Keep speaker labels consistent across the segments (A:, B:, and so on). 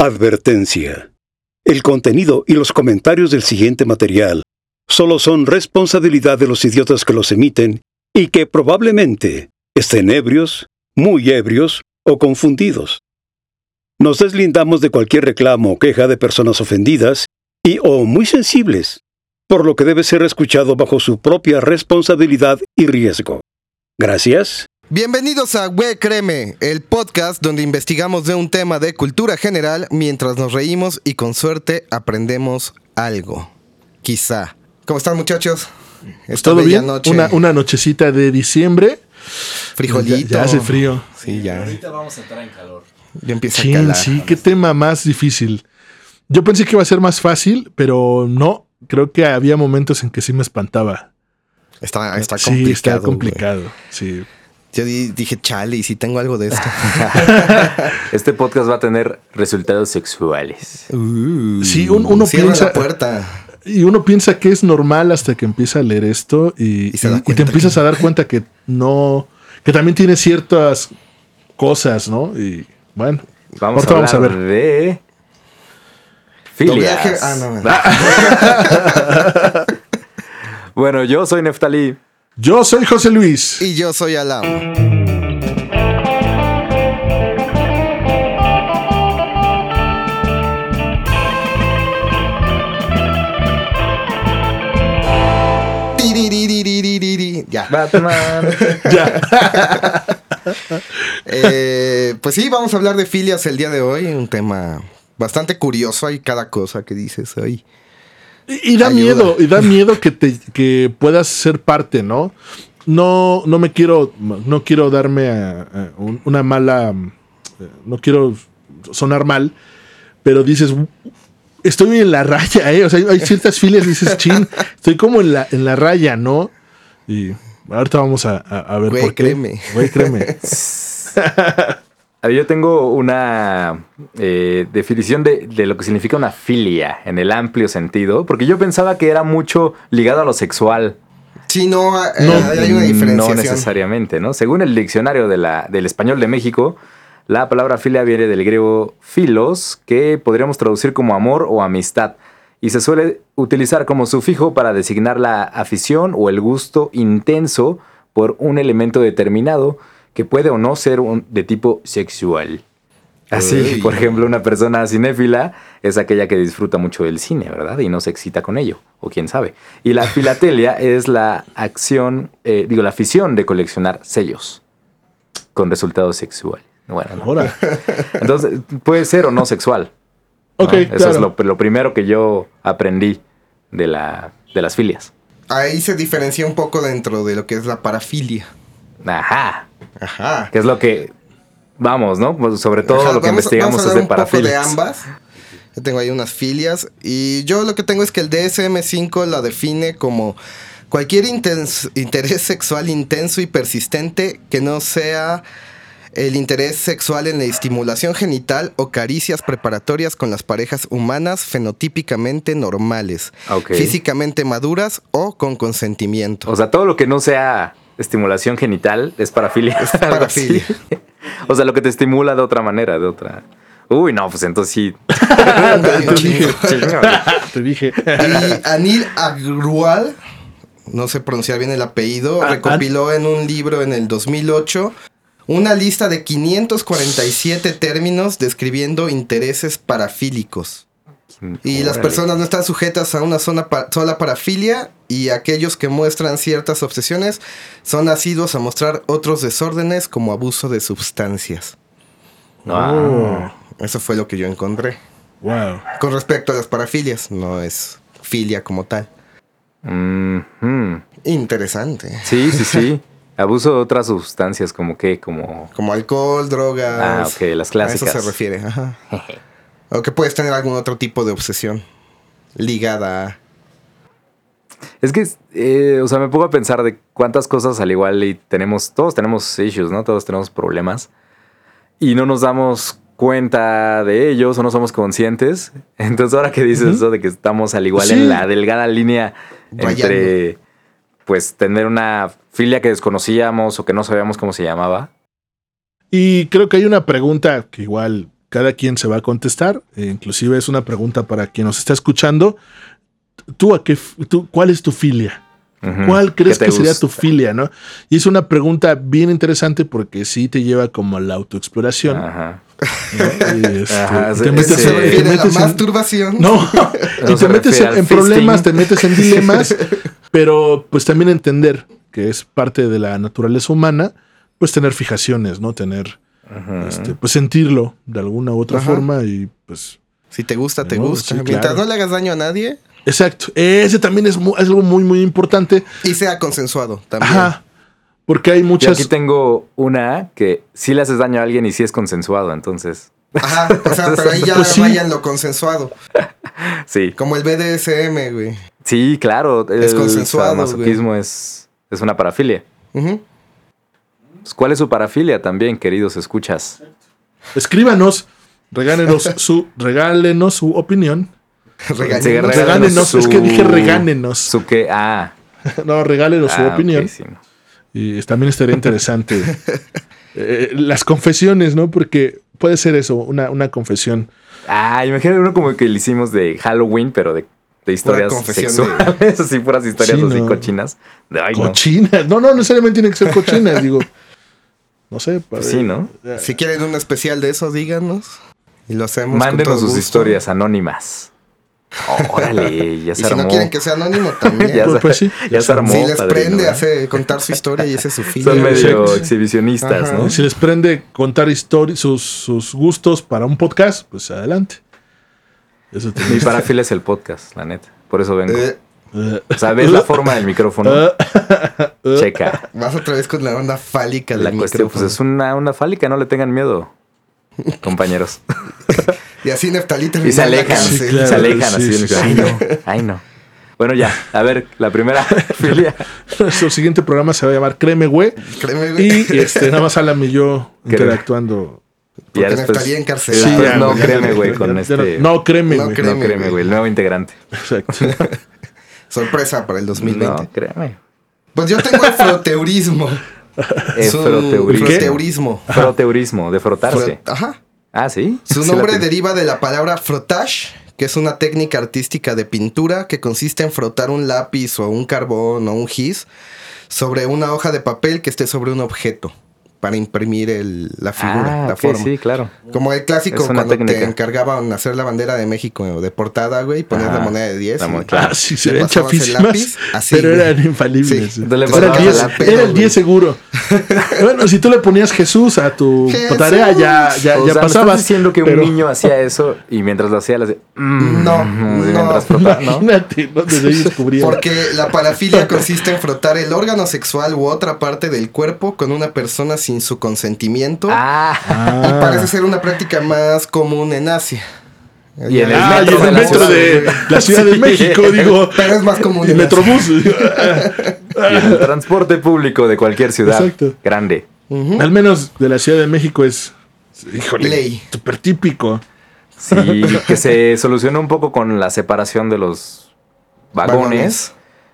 A: Advertencia. El contenido y los comentarios del siguiente material solo son responsabilidad de los idiotas que los emiten y que probablemente estén ebrios, muy ebrios o confundidos. Nos deslindamos de cualquier reclamo o queja de personas ofendidas y o muy sensibles, por lo que debe ser escuchado bajo su propia responsabilidad y riesgo. Gracias.
B: Bienvenidos a We Creme, el podcast donde investigamos de un tema de cultura general mientras nos reímos y con suerte aprendemos algo. Quizá. ¿Cómo están muchachos?
C: Esta ¿Todo bien? Una, una, nochecita de diciembre.
B: Frijolito.
C: Ya, hace frío.
B: Sí, ya.
D: ahorita vamos a entrar en calor.
B: Ya empieza a calar.
C: Sí, qué tema más difícil. Yo pensé que iba a ser más fácil, pero no. Creo que había momentos en que sí me espantaba.
B: Está, está complicado. Sí, está
C: complicado. Sí.
B: Yo dije, chale, y si tengo algo de esto.
D: este podcast va a tener resultados sexuales.
C: Uh, sí, uno piensa.
B: La puerta.
C: Y uno piensa que es normal hasta que empieza a leer esto y, te empiezas a dar cuenta que no. que también tiene ciertas cosas, ¿no? Y bueno,
D: vamos, a, vamos a ver. de. Filias. Ah, no, bueno, yo soy Neftalí.
C: Yo soy José Luis.
B: Y yo soy Alam. Ya.
D: Batman.
B: ya. Eh, pues sí, vamos a hablar de filias el día de hoy. Un tema bastante curioso. Hay cada cosa que dices hoy.
C: Y, da miedo, y da miedo que te que puedas ser parte, ¿no? No, no me quiero, no quiero darme a, una mala, no quiero sonar mal, pero dices, estoy en la raya, ¿eh? O sea, hay ciertas filas dices, chin, estoy como en la, en la raya, ¿no? Y ahorita vamos a, a, ver por qué.
B: Créeme.
C: Güey, créeme.
D: Yo tengo una eh, definición de, lo que significa una filia en el amplio sentido, porque yo pensaba que era mucho ligado a lo sexual.
B: Sí, no, eh, hay una diferenciación.
D: No necesariamente, ¿no? Según el diccionario de la, del español de México, la palabra filia viene del griego filos, que podríamos traducir como amor o amistad, y se suele utilizar como sufijo para designar la afición o el gusto intenso por un elemento determinado que puede o no ser de tipo sexual. Así, por ejemplo, una persona cinéfila es aquella que disfruta mucho del cine, ¿verdad? Y no se excita con ello, o quién sabe. Y la filatelia es la acción, eh, digo, la afición de coleccionar sellos con resultado sexual. Bueno,
C: Ahora.
D: Entonces, puede ser o no sexual.
C: Ok,
D: Eso es lo, lo, primero que yo aprendí de, la, de las filias.
B: Ahí se diferencia un poco dentro de lo que es la parafilia.
D: Ajá.
B: Ajá.
D: Que es lo que vamos, ¿no? Pues sobre todo lo que investigamos es de un Poco
B: de ambas. Yo tengo ahí unas filias y yo lo que tengo es que el DSM5 la define como cualquier interés sexual intenso y persistente que no sea el interés sexual en la estimulación genital o caricias preparatorias con las parejas humanas fenotípicamente normales, físicamente maduras o con consentimiento.
D: O sea, todo lo que no sea estimulación genital es parafilia.
B: Es parafilia.
D: o sea, lo que te estimula de otra manera, de otra. Uy, no, pues entonces sí.
C: te, dije. te dije.
B: Y Anil Agrual, no sé pronunciar bien el apellido, ah, recopiló en un libro en el 2008 una lista de 547 términos describiendo intereses parafílicos. Y las personas no están sujetas a una zona sola parafilia y aquellos que muestran ciertas obsesiones son asiduos a mostrar otros desórdenes como abuso de sustancias.
D: Oh.
B: Eso fue lo que yo encontré.
C: Wow.
B: Con respecto a las parafilias, no es filia como tal. Interesante.
D: Sí, sí, sí. Abuso de otras sustancias como que, como...
B: Como alcohol, drogas.
D: Ah, ok, las clásicas.
B: A eso se refiere, O que puedes tener algún otro tipo de obsesión ligada a...
D: Es que, eh, o sea, me pongo a pensar de cuántas cosas al igual y tenemos, todos tenemos issues, ¿no? Todos tenemos problemas. Y no nos damos cuenta de ellos o no somos conscientes. Entonces ahora que dices eso de que estamos al igual en la delgada línea entre, pues, tener una filia que desconocíamos o que no sabíamos cómo se llamaba.
C: Y creo que hay una pregunta que igual cada quien se va a contestar. e inclusive es una pregunta para quien nos está escuchando. ¿Tú a qué, tú, cuál es tu filia? ¿Cuál crees
D: ¿Qué
C: que sería tu filia, no? Y es una pregunta bien interesante porque sí te lleva como a la autoexploración.
D: Ajá.
C: ¿no? Y, este,
D: Ajá,
C: te metes,
B: se
C: te metes en-
B: masturbación.
C: no, y
D: No
C: te metes en, problemas, te metes en dilemas, pero pues también entender que es parte de la naturaleza humana, pues tener fijaciones, ¿no? Tener, este, pues sentirlo de alguna u otra
B: Ajá.
C: forma y pues...
B: Si te gusta, te gusta.
C: sí,
B: Mientras
C: claro.
B: no le hagas daño a nadie
C: Exacto, ese también es, mu- es algo muy, muy importante.
B: y sea consensuado también.
C: Ajá, porque hay
D: Yo
C: muchas...
D: aquí tengo una que sí le haces daño a alguien y sí es consensuado, entonces.
B: Ajá, o sea, pero ahí ya
C: Pues sí.
B: vayan lo consensuado.
D: Sí.
B: Como el BDSM, güey.
D: Sí, claro.
B: Es
D: el
B: consensuado,
D: sadomasoquismo es, es una parafilia. Pues, ¿Cuál es su parafilia también, queridos escuchas?
C: Escríbanos, regálenos su, regálenos su opinión.
D: Regálenos
C: Regálenos,
D: su-
C: es que dije regálenos.
D: Su que. Ah.
C: No, regálenos su
D: ah,
C: opinión.
D: sí.
C: Y también estaría interesante eh, las confesiones, ¿no? Porque puede ser eso, una, una confesión.
D: Ah, imagínate uno como que le hicimos de Halloween, pero de, de historias sexuales, así puras historias
C: Sí,
D: así
C: no.
D: cochinas. De, ay, no.
C: Cochinas. No. no, necesariamente tiene que ser cochinas, digo. No sé. para-
D: Pues sí, ¿no?
B: Si quieren un especial de eso, díganos. Y lo hacemos.
D: Mándenos sus
B: gusto.
D: historias anónimas. Órale, ya
B: Y
D: se
B: si
D: armó.
B: no quieren que sea anónimo, también.
D: ya,
C: Pues-
D: se,
C: pues sí.
D: ya se armó.
B: si les
D: padrino,
B: prende
D: ¿eh?
B: hacer, contar su historia y ese es su fin.
D: Son medio
C: Sí.
D: exhibicionistas,
B: Ajá.
D: ¿no?
C: Si les prende contar historias, sus, sus gustos para un podcast, pues adelante. Eso te
D: Mi parafilia es el podcast, la neta. Por eso vengo.
B: Eh,
D: O sea, ves la forma del micrófono. Checa.
B: vas otra vez con la onda fálica del
D: La cuestión, pues
B: micrófono.
D: es una, una fálica, no le tengan miedo, compañeros.
B: Y así Neftalí
D: Y se alejan.
C: Sí, claro.
D: se alejan así.
C: sí, sí,
D: ay, no, ay, no. Bueno, ya, a ver, la primera filia.
C: Nuestro siguiente programa se va a llamar Créeme, güey.
B: Créeme, güey.
C: Y este, nada más Alan y yo interactuando.
B: Porque
D: Ya después-
B: Neftalí encarcelado.
D: Sí,
C: ya,
D: no,
C: ya,
D: créeme, güey, con
C: Ya
D: este.
C: No, créeme,
B: No
C: güey.
D: no, créeme,
B: güey.
D: güey, el nuevo integrante.
C: Exacto.
B: Sorpresa para el 2020.
D: No, créeme.
B: Pues yo tengo el froteurismo.
D: Es
B: Su-
D: froteurismo.
B: froteurismo.
D: Froteurismo, de frotarse.
B: Frot- Ajá.
D: Ah, sí.
B: Su nombre deriva de la palabra frotage, que es una técnica artística de pintura que consiste en frotar un lápiz o un carbón o un gis sobre una hoja de papel que esté sobre un objeto para imprimir el- la figura,
D: Ah,
B: la forma.
D: sí, claro.
B: Como el clásico cuando te encargaban hacer la bandera de México de portada, güey, y poner la moneda de 10.
D: La
B: y-
D: moneda, claro.
C: Ah, sí, se ven chafísimas, pero
B: güey.
C: eran infalibles.
B: Sí.
D: Entonces le
C: Era el
D: pasabas
C: 10,
D: el lápiz,
C: era el
B: güey.
C: 10 seguro. bueno, si tú le ponías Jesús a tu
B: Jesús.
C: tarea, ya, ya,
D: o
C: ya
D: sea, ¿me
C: pasabas.
D: estás diciendo que
C: pero-
D: un niño hacía eso y mientras lo hacía le hacía... mm,
B: No, no.
D: Mientras frotaba, ¿no?
C: Imagínate, ¿no? Desde ahí descubría.
B: Porque la parafilia consiste en frotar el órgano sexual u otra parte del cuerpo con una persona sin su consentimiento.
D: Ah,
B: Y parece ser una práctica más común en Asia.
D: Y en el
C: Ah, y
D: metro
C: en
D: de la
C: metro
D: ciudad,
C: de
B: güey.
C: la Ciudad de
D: Sí.
C: México, digo.
B: Pero es más común
C: Y
B: en
C: Metrobús.
D: y en el transporte público de cualquier ciudad
C: Exacto.
D: grande.
C: Al menos de la Ciudad de México es, híjole,
B: Ley.
C: súper típico.
D: Sí, que se solucionó un poco con la separación de los vagones.
B: Vagones.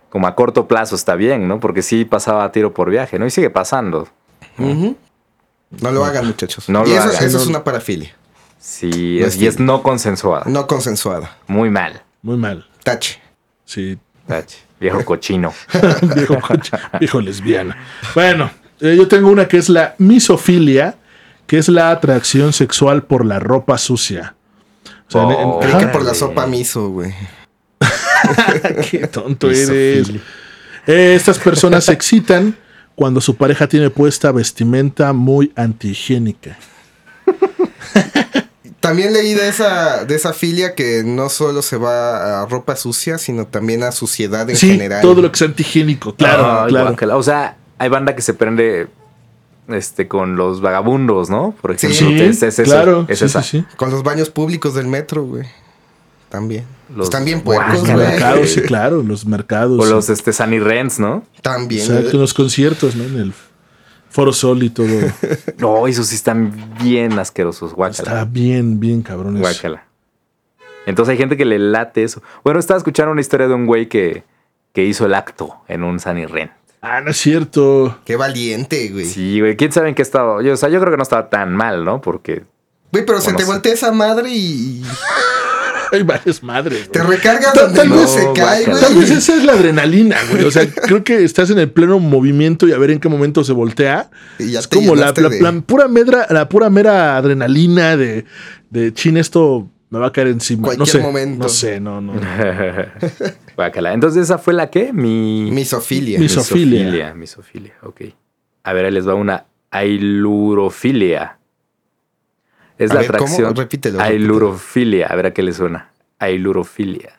D: Como a corto plazo está bien, ¿no? Porque sí pasaba a tiro por viaje, ¿no? Y sigue pasando.
B: No lo hagan, muchachos.
D: No
B: y
D: lo
B: eso,
D: hagan.
B: eso es una parafilia.
D: Sí,
B: No
D: es,
B: es
D: y es no consensuada.
B: No consensuada.
D: Muy mal.
C: Muy mal.
B: Tache.
C: Sí,
D: Tache. Viejo cochino.
C: viejo, coche, viejo lesbiana. Bueno, eh, yo tengo una que es la misofilia, que es la atracción sexual por la ropa sucia. O sea, en- en-
D: Oh.
B: Que por la sopa miso, güey.
C: Qué tonto eres. Eh, estas personas se excitan cuando su pareja tiene puesta vestimenta muy antihigiénica.
B: También leí de esa, de esa filia que no solo se va a ropa sucia, sino también a suciedad en
C: sí,
B: general.
C: todo lo que es antihigiénico. Claro,
D: Ay,
C: claro.
D: guácala. O sea, hay banda que se prende este con los vagabundos, ¿no? Por ejemplo,
C: Sí,
D: es, es eso,
C: claro.
D: es
C: sí,
D: esa.
C: sí, sí.
B: Con los baños públicos del metro, güey. También.
D: Los
B: Están bien puercos,
C: Los mercados, sí, claro, los mercados.
D: O los este Sunny Rents, ¿no?
B: También.
C: Exacto, en los conciertos, ¿no? En el Foro Sol y todo.
D: No, esos sí están bien asquerosos, guácala.
C: Está bien, bien cabrones.
D: Guácala. Entonces hay gente que le late eso. Bueno, estaba escuchando una historia de un güey que, que hizo el acto en un Sunny Rent.
C: Ah, no es cierto.
B: Qué valiente, güey.
D: Sí, güey. ¿Quién sabe en qué estaba? Yo, o sea, yo creo que no estaba tan mal, ¿no? Porque
B: Güey, pero se te voltea esa madre y
C: Hay varias madres.
B: te
C: güey.
B: recargas
C: Tal-
B: donde
C: tal
B: no
C: vez-
B: se cae,
D: guácala.
C: Tal vez
B: güey.
C: esa es la adrenalina, güey. O sea, creo que estás en el pleno movimiento y a ver en qué momento se voltea.
B: Y ya
C: es como la, pura medra, la pura mera adrenalina de, de chin, esto me va a caer encima. no
B: Cualquier
C: sé.
B: momento.
C: No sé, no, no.
D: Guácala. Entonces, ¿esa fue la qué? Mi.
B: Misofilia.
C: Mis- Misofilia.
D: Misofilia. Misofilia, ok. A ver, ahí les va una ailurofilia. Es
B: A
D: la
B: ver, ¿cómo?
D: atracción.
B: Repítelo,
D: Ailurofilia. A ver a qué le suena. Ailurofilia.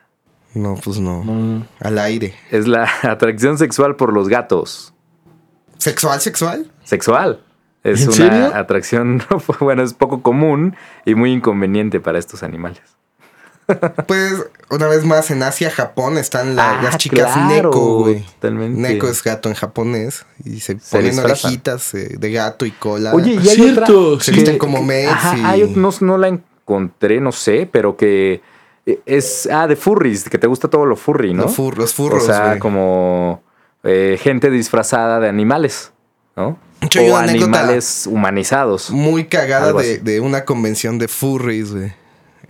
B: No, pues no.
C: No.
B: Al aire.
D: Es la atracción sexual por los gatos.
B: ¿Sexual, sexual?
D: Sexual. Es
C: ¿En
D: una
C: serio?
D: atracción, bueno, es poco común y muy inconveniente para estos animales.
B: Pues, una vez más, en Asia, Japón, están la-
D: Ah,
B: las chicas
D: claro,
B: Neko, güey.
D: totalmente.
B: Neko es gato en japonés. Y se,
D: Se
B: ponen
D: disfrazan.
B: orejitas eh, de gato y cola.
D: Oye, y hay
C: Cierto,
D: otra
B: Se
C: sí.
B: visten como meds
D: Ajá,
B: y-
D: hay no, no la encontré, no sé, pero que eh, es ah de furries, que te gusta todo lo furry, ¿no?
B: Los, fur- los furros,
D: o sea, como eh, gente disfrazada de animales, ¿no? o animales humanizados.
B: Muy cagada de, de una convención de furries, güey.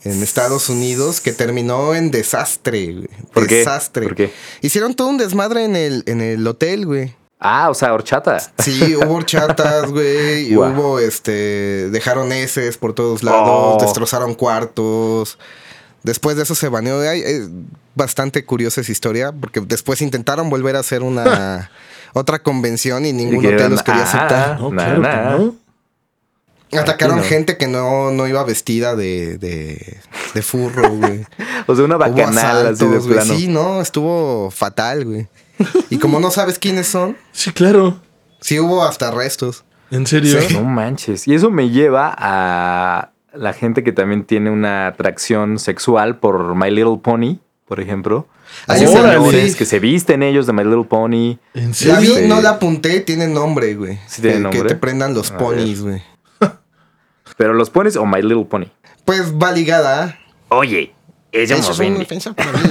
B: En Estados Unidos que terminó en desastre, güey.
D: ¿Por qué?
B: desastre.
D: ¿Por qué?
B: Hicieron todo un desmadre en el, en el hotel, güey.
D: Ah, o sea, horchata.
B: Sí, hubo horchatas, güey. y. Hubo, este, dejaron heces por todos lados,
D: Oh.
B: destrozaron cuartos. Después de eso se baneó. Es bastante curiosa esa historia, porque después intentaron volver a hacer una otra convención y ningún hotel los quería
D: ah,
B: aceptar.
C: No,
D: Nah,
C: claro que
D: nah.
C: no.
B: Atacaron
D: Aquí no.
B: gente que no, no iba vestida de, de, de furro, güey.
D: O sea, una bacanal así de plano.
B: Sí, no, estuvo fatal, güey. Y como no sabes quiénes son,
C: Sí, claro.
B: sí hubo hasta arrestos.
C: ¿En serio?
B: Sí.
D: No manches. Y eso me lleva a la gente que también tiene una atracción sexual por My Little Pony, por ejemplo.
B: Ah,
D: Hay
C: órale.
D: señores que se visten ellos de My Little Pony.
C: ¿En
B: La vi,
C: serio?
B: no la apunté, tiene nombre, güey.
D: ¿Sí tiene
B: que,
D: nombre?
B: que te prendan los
D: A
B: ponis, güey.
D: Pero los ponis o My Little Pony.
B: Pues va ligada. ¿ah?
D: Oye, ella
B: Eso
D: me
B: es una ofensa para mí.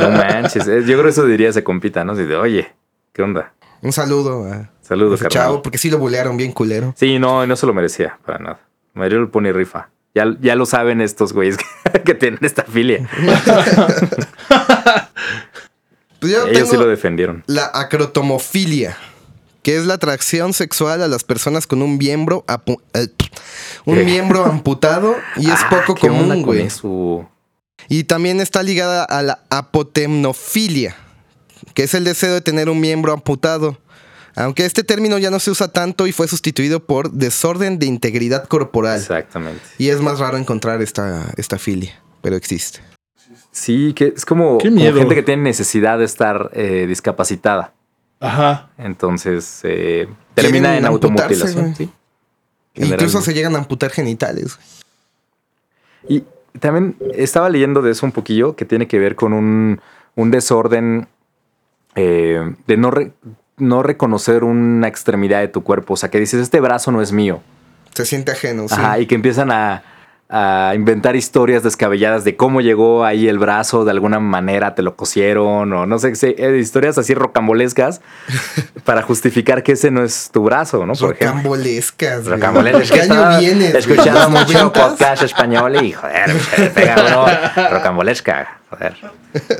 D: No manches. eh, Yo creo que eso diría se compita, ¿no? De, oye, ¿qué onda?
B: Un saludo a
D: Saludos,
B: ese
D: carnal.
B: chavo, porque sí lo bulearon bien culero.
D: Sí, no, no se lo merecía para nada. My Little Pony rifa. Ya, ya lo saben estos güeyes que, que tienen esta filia.
B: Pues yo
D: Ellos sí lo defendieron.
B: la acrotomofilia, que es la atracción sexual a las personas con un miembro apu- eh, un
D: ¿Qué?
B: miembro amputado y es
D: Ah,
B: poco
D: ¿qué onda
B: común,
D: con
B: güey.
D: eso?
B: Y también está ligada a la apotemnofilia, que es el deseo de tener un miembro amputado. Aunque este término ya no se usa tanto y fue sustituido por desorden de integridad corporal.
D: Exactamente.
B: Y es más raro encontrar esta, esta filia, pero existe.
D: Sí, que es como, gente que tiene necesidad de estar eh, discapacitada.
C: Ajá.
D: Entonces eh, termina en
B: amputarse,
D: automutilación. ¿sí?
B: Incluso se llegan a amputar genitales.
D: Y también estaba leyendo de eso un poquillo, que tiene que ver con un, un desorden eh, de no, re- no reconocer una extremidad de tu cuerpo. O sea, que dices, este brazo no es mío.
B: Se siente ajeno. sí.
D: Ajá, y que empiezan a, a inventar historias descabelladas de cómo llegó ahí el brazo, de alguna manera te lo cosieron, o no sé, eh, historias así rocambolescas para justificar que ese no es tu brazo, ¿no? Por ejemplo.
B: Rocambolescas.
D: Rocambolescas. Es
B: ¿Qué año vienes? ¿Los
D: mucho podcast español y joder, pega uno rocambolesca, joder.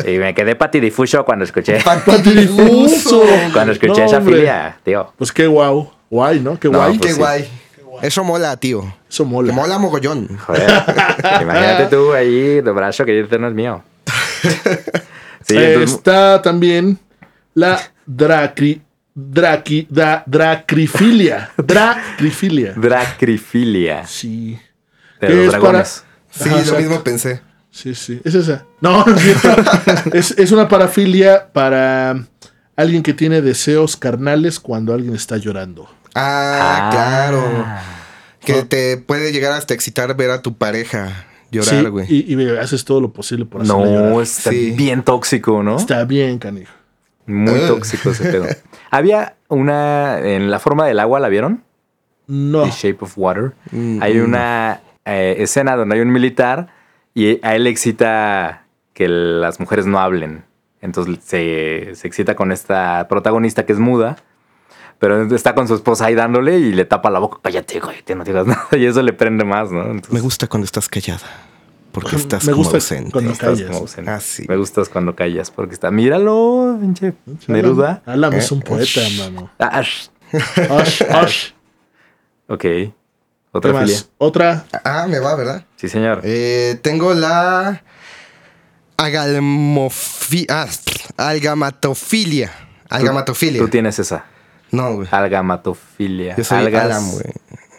D: Y me quedé patidifuso cuando escuché,
B: Patidifuso.
D: cuando escuché
C: No,
D: esa filia, tío.
C: Pues qué guau. Guay, ¿no? Qué
D: No,
C: guay.
B: Qué
D: Pues sí.
B: guay. Eso mola, tío.
C: Eso mola.
B: Mola mogollón.
D: Joder. Imagínate tú ahí de brazo que dices no es mío. Sí,
C: Eh,
D: entonces,
C: Está también la dracri, draqui, da- dracrifilia. Dracrifilia.
D: Dracrifilia
C: Sí.
D: de los
C: Es
D: dragones.
B: Sí,
C: Ajá,
B: lo
C: exacto.
B: mismo pensé.
C: Sí, sí. Es esa. No, no es cierto. es, es una parafilia para alguien que tiene deseos carnales cuando alguien está llorando.
B: Ah,
D: Ah.
B: claro. Que te puede llegar hasta excitar ver a tu pareja llorar,
C: Sí,
B: güey.
C: y, y haces todo lo posible por hacerla
D: No,
C: llorar.
D: está
B: Sí.
D: bien tóxico, ¿no?
C: Está bien, canijo.
D: Muy
B: Ugh.
D: tóxico ese pedo. Había una en la forma del agua, ¿la vieron?
C: No.
D: The Shape of Water.
B: Mm,
D: Hay
B: mm.
D: una eh, escena donde hay un militar y a él le excita que las mujeres no hablen. Entonces se, se excita con esta protagonista que es muda Pero está con su esposa ahí dándole y le tapa la boca. Cállate, güey, que no digas nada. Y eso le prende más, ¿no? Entonces,
B: Me gusta cuando estás callada. Porque estás
C: Me
B: como
C: gusta
B: ausente.
C: cuando
D: estás
C: callas.
D: como ausente.
B: Ah, sí.
D: Me gustas cuando callas porque está. Míralo, pinche Neruda.
C: Alan es
B: Eh,
C: un poeta, mano.
D: Ash.
C: Osh, osh.
D: Ok.
C: ¿Qué
D: Otra
C: más?
D: filia.
C: Otra.
B: Ah, me va, ¿verdad?
D: Sí, señor.
B: Eh, tengo la agalmofi ah, algamatofilia. Algamatofilia.
D: Tú tienes esa.
B: No, güey.
D: Algamatofilia.
B: Yo soy
D: Algas-
B: Alam, güey.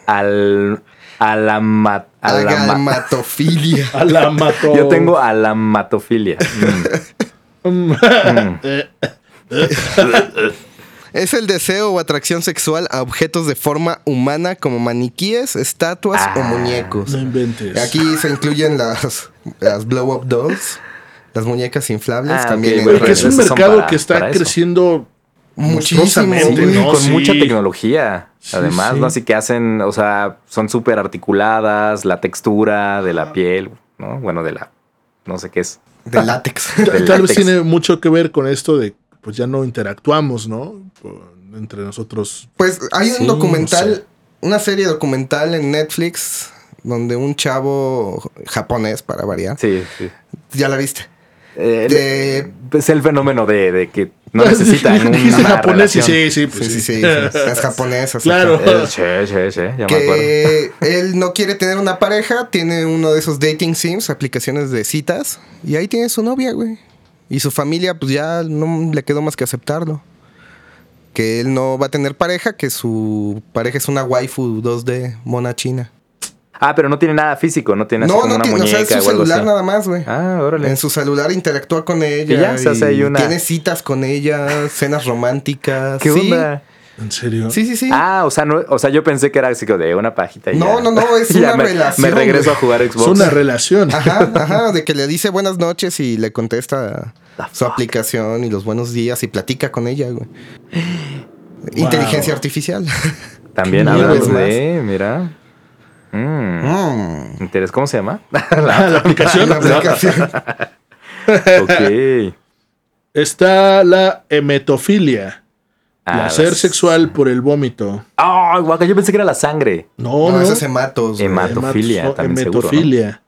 D: Al. Alamat. alama-
B: Agalmatofilia.
C: A la mató.
D: Yo tengo alamatofilia. Mm.
C: Mm.
D: Mm.
B: Es el deseo o atracción sexual a objetos de forma humana como maniquíes, estatuas o
D: Ah,
B: muñecos.
C: no inventes.
B: Aquí se incluyen las, las blow-up dolls, las muñecas inflables
D: Ah,
B: también.
D: ok, güey,
C: Porque es un mercado
D: para-
C: que está creciendo monstruosamente, ¿no?
D: con
C: Sí.
D: mucha tecnología.
C: Sí,
D: Además,
C: sí.
D: ¿no? Así que hacen, o sea, son súper articuladas, la textura de la piel, ¿no? Bueno, de la, no sé qué es.
B: de látex.
D: Del
C: Tal vez tiene mucho que ver con esto de pues ya no interactuamos, ¿no? Entre nosotros.
B: Pues hay un
D: Sí,
B: documental,
C: no sé.
B: una serie documental en Netflix donde un chavo japonés, para variar,
D: Sí, sí.
B: ya la viste.
D: Eh,
B: De-
D: es el fenómeno de, de que no necesitan una
C: Dijiste japonés
D: relación.
C: sí, sí, pues
B: Sí,
C: sí.
B: sí, sí, es japonés. así
C: Claro.
B: que-
D: Eh, sí, sí, sí, ya me acuerdo.
B: que él no quiere tener una pareja, tiene uno de esos dating sims, aplicaciones de citas, y ahí tiene su novia, güey. Y su familia, pues ya no le quedó más que aceptarlo. Que él no va a tener pareja, que su pareja es una waifu 2D mona china.
D: Ah, pero no tiene nada físico, no tiene así
B: No,
D: como
B: no
D: una
B: tiene, o
D: muñeca
B: sea, es su celular
D: así.
B: nada más, güey.
D: Ah, órale.
B: En su celular interactúa con ella.
D: Y ya se hace una-
B: Tiene citas con ella, cenas románticas.
D: ¿Qué
B: sí.
D: onda?
C: ¿En serio?
B: Sí, sí, sí.
D: Ah, o sea, no, o sea, yo pensé que era así como de una pajita. y
B: No,
D: ya.
B: no, no, es una
D: me,
B: relación,
D: Me regreso a jugar Xbox.
C: Es una relación.
B: Ajá, ajá, de que le dice buenas noches y le contesta su aplicación y los buenos días y platica con ella, güey. Inteligencia artificial.
D: También hablamos de, mira. Mm,
B: Mm.
D: interés, ¿cómo se llama?
C: la aplicación.
B: La aplicación.
D: ok.
C: Está la hemetofilia.
D: Ah,
C: Placer
D: las-
C: sexual por el vómito.
D: Ay, guaca, yo pensé que era la sangre.
C: No,
B: No,
C: no.
B: eso es hematos.
D: Hematofilia,
C: Hemato-
D: también seguro, ¿no?
C: hemetofilia.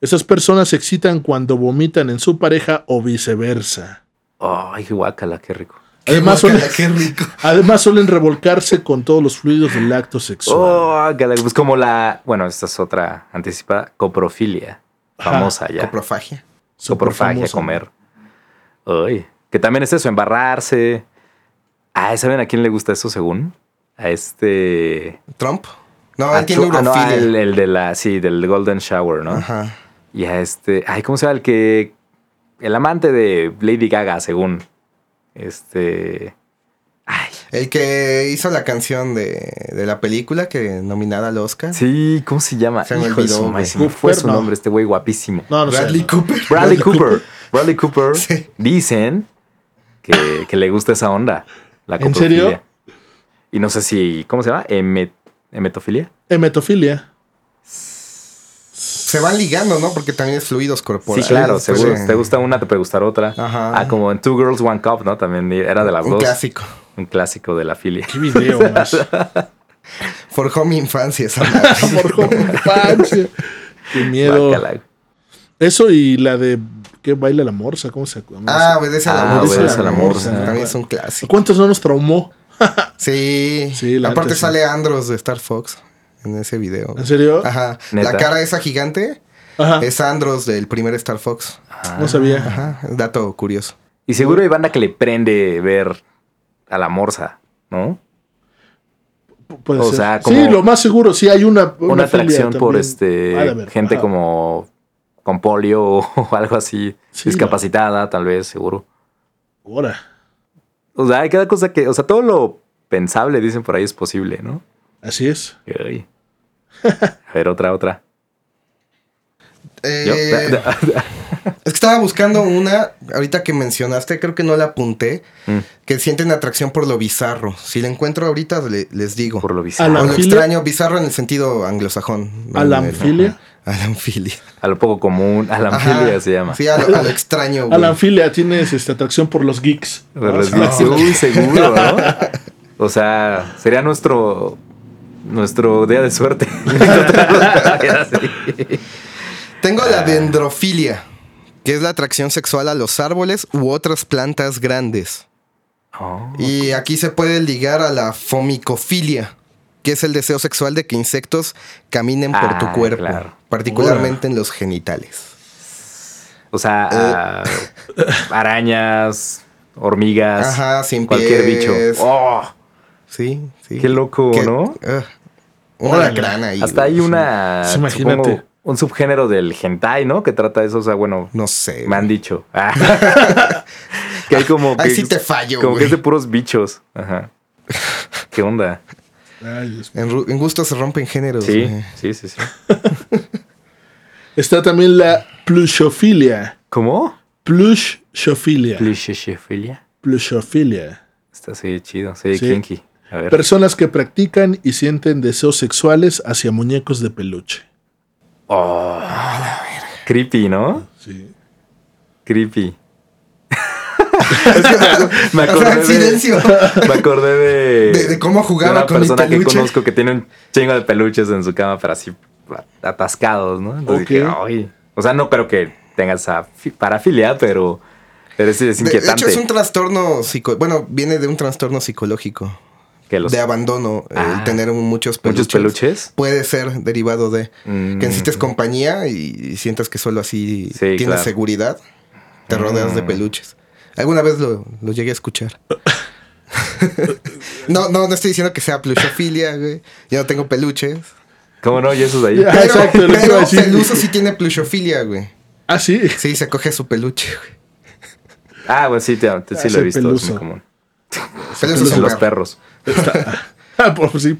C: Esas personas se excitan cuando vomitan en su pareja o viceversa.
D: Ay, guácala, qué rico.
C: Además, suelen,
B: guacala, qué rico.
C: además suelen revolcarse con todos los fluidos del acto sexual.
D: Oh, pues como la. Bueno, esta es otra anticipada. Coprofilia.
C: Ajá,
D: Famosa ya.
B: Coprofagia.
D: Coprofagia, comer. Ay, que también es eso, embarrarse. Ah, ¿saben a quién le gusta eso según? A este.
B: Trump. No,
D: a
B: él tiene
D: ah, no, el, el de la. Sí, del Golden Shower, ¿no?
B: Ajá.
D: Y a este. Ay, ¿cómo se llama? El que. El amante de Lady Gaga, según. Este. Ay.
B: El que hizo la canción de, de la película que nominada al Oscar.
D: Sí, ¿cómo se llama?
B: Se me olvidó,
D: fue su
C: no.
D: nombre, este güey guapísimo.
C: No, no sé.
B: Bradley Cooper.
D: Bradley
C: Bradley
D: Cooper. Bradley Cooper.
B: Sí.
D: Dicen que, que le gusta esa onda. La
C: ¿En serio?
D: Y no sé si. ¿Cómo se llama? Emet- ¿Emetofilia?
C: Hemetofilia.
B: Se van ligando, ¿no? Porque también es fluidos
D: Sí,
B: corporales.
D: claro,
B: Pues,
D: seguro.
B: eh,
D: Te gusta una, te puede gustar otra.
B: Ajá.
D: Ah, como en Two Girls, One Cup, ¿no? También era de las
B: Un
D: dos.
B: clásico.
D: Un clásico de la filia.
C: Qué video más.
B: Forjó mi infancia esa madre.
C: Por infancia. Qué miedo. Eso y la de que baila la morsa, ¿cómo se llama?
B: Ah, obedece a la
D: Ah,
B: morsa.
D: obedece a la morsa.
B: También es un clásico.
C: ¿Cuántos no nos traumó?
B: Sí.
C: Sí, la
B: Aparte
C: sí.
B: sale Andros de Star Fox en ese video.
C: ¿En serio?
B: Ajá.
D: Neta.
B: La cara esa gigante
C: Ajá.
B: es Andros del primer Star Fox.
C: No sabía.
B: Ajá. Dato curioso.
D: Y seguro hay banda que le prende ver a la morsa, ¿no?
C: Puede
D: o
C: ser.
D: sea, como-
C: sí, lo más seguro, sí hay una.
D: Una, atracción por este gente
C: ajá.
D: como con polio o algo así,
C: Sí,
D: discapacitada, tal vez, seguro.
C: Ahora.
D: O sea, hay cada cosa que, o sea, todo lo pensable, dicen por ahí, es posible, ¿no?
C: Así es.
D: Ay. A ver, otra, otra. Yo-
B: Eh, es que estaba buscando una, ahorita que mencionaste, creo que no la apunté,
D: Mm.
B: que sienten atracción por lo bizarro. Si la encuentro ahorita, le- les digo.
D: Por lo
B: o
D: bizarro.
B: lo
C: Alanfilia.
B: extraño, bizarro en el sentido anglosajón. el-
C: Alanfilia.
B: Alanfilia.
D: A lo poco común, a la
B: Ajá.
D: anfilia se llama.
B: Sí, a lo, a lo extraño. güey.
C: Alanfilia tienes esta atracción por los geeks. Ah,
D: seguro, ¿no? O sea, sería nuestro nuestro día de suerte.
B: Tengo la dendrofilia, que es la atracción sexual a los árboles u otras plantas grandes.
D: Oh.
B: Y aquí se puede ligar a la fomicofilia, que es el deseo sexual de que insectos caminen por
D: Ah,
B: tu cuerpo,
D: claro.
B: particularmente en los genitales.
D: O sea, ah, arañas, hormigas,
B: Ajá, sin
D: cualquier
B: pies.
D: bicho. Oh,
B: Sí, sí.
D: Qué loco, ¿no?
B: un
C: Órale.
B: alacrán ahí.
D: hasta hay una
C: Sí, imagínate.
D: supongo, un subgénero del hentai, ¿no? Que trata de eso, o sea, bueno,
B: No sé.
D: me han dicho. Ah. que hay como que
B: Ahí sí te fallo,
D: como que es de puros bichos. Ajá. ¿Qué onda?
C: Ay, Dios.
B: En, en gusto se rompen géneros.
D: Sí, sí, sí, sí.
C: Está también la plushofilia.
D: ¿Cómo?
C: Plushofilia.
D: Plushofilia.
C: Plushofilia.
D: Está así chido, sí,
C: Sí.
D: kinky.
C: Personas que practican y sienten deseos sexuales hacia muñecos de peluche.
D: Oh, creepy, ¿no?
C: Sí.
D: Creepy. es me, me
B: O sea,
D: acordé de,
B: silencio.
D: Me acordé de,
B: De- de cómo jugaba
D: de una
B: con mi
D: persona que conozco que tiene un chingo de peluches en su cama, pero así atascados, ¿no? Entonces dije, "Ay". O sea, no creo que tenga esa fi- parafilia, pero, pero sí es
B: De, de
D: inquietante.
B: hecho, es un trastorno psico... Bueno, viene de un trastorno psicológico.
D: Que los
B: De abandono.
D: Ah.
B: el tener un- muchos peluches.
D: muchos peluches.
B: Puede ser derivado de
D: Mm.
B: que necesites compañía y, y sientas que solo así
D: Sí,
B: tienes
D: claro.
B: seguridad. Te rodeas de
D: Mm.
B: peluches. Alguna vez lo, lo llegué a escuchar. no, no, no estoy diciendo que sea plushofilia, güey. Yo no tengo peluches.
D: ¿Cómo no? Y eso de ahí.
C: Ya. Ah,
B: Pero,
C: exacto,
B: pero. Peluso sí tiene plushofilia, güey.
C: Ah, sí.
B: Sí, se coge su peluche, güey.
D: Ah, bueno, sí, te- te- sí
C: Ah,
D: lo he visto. Es muy común.
B: Peluso es un
D: los
B: perro.
C: Ah, pues sí.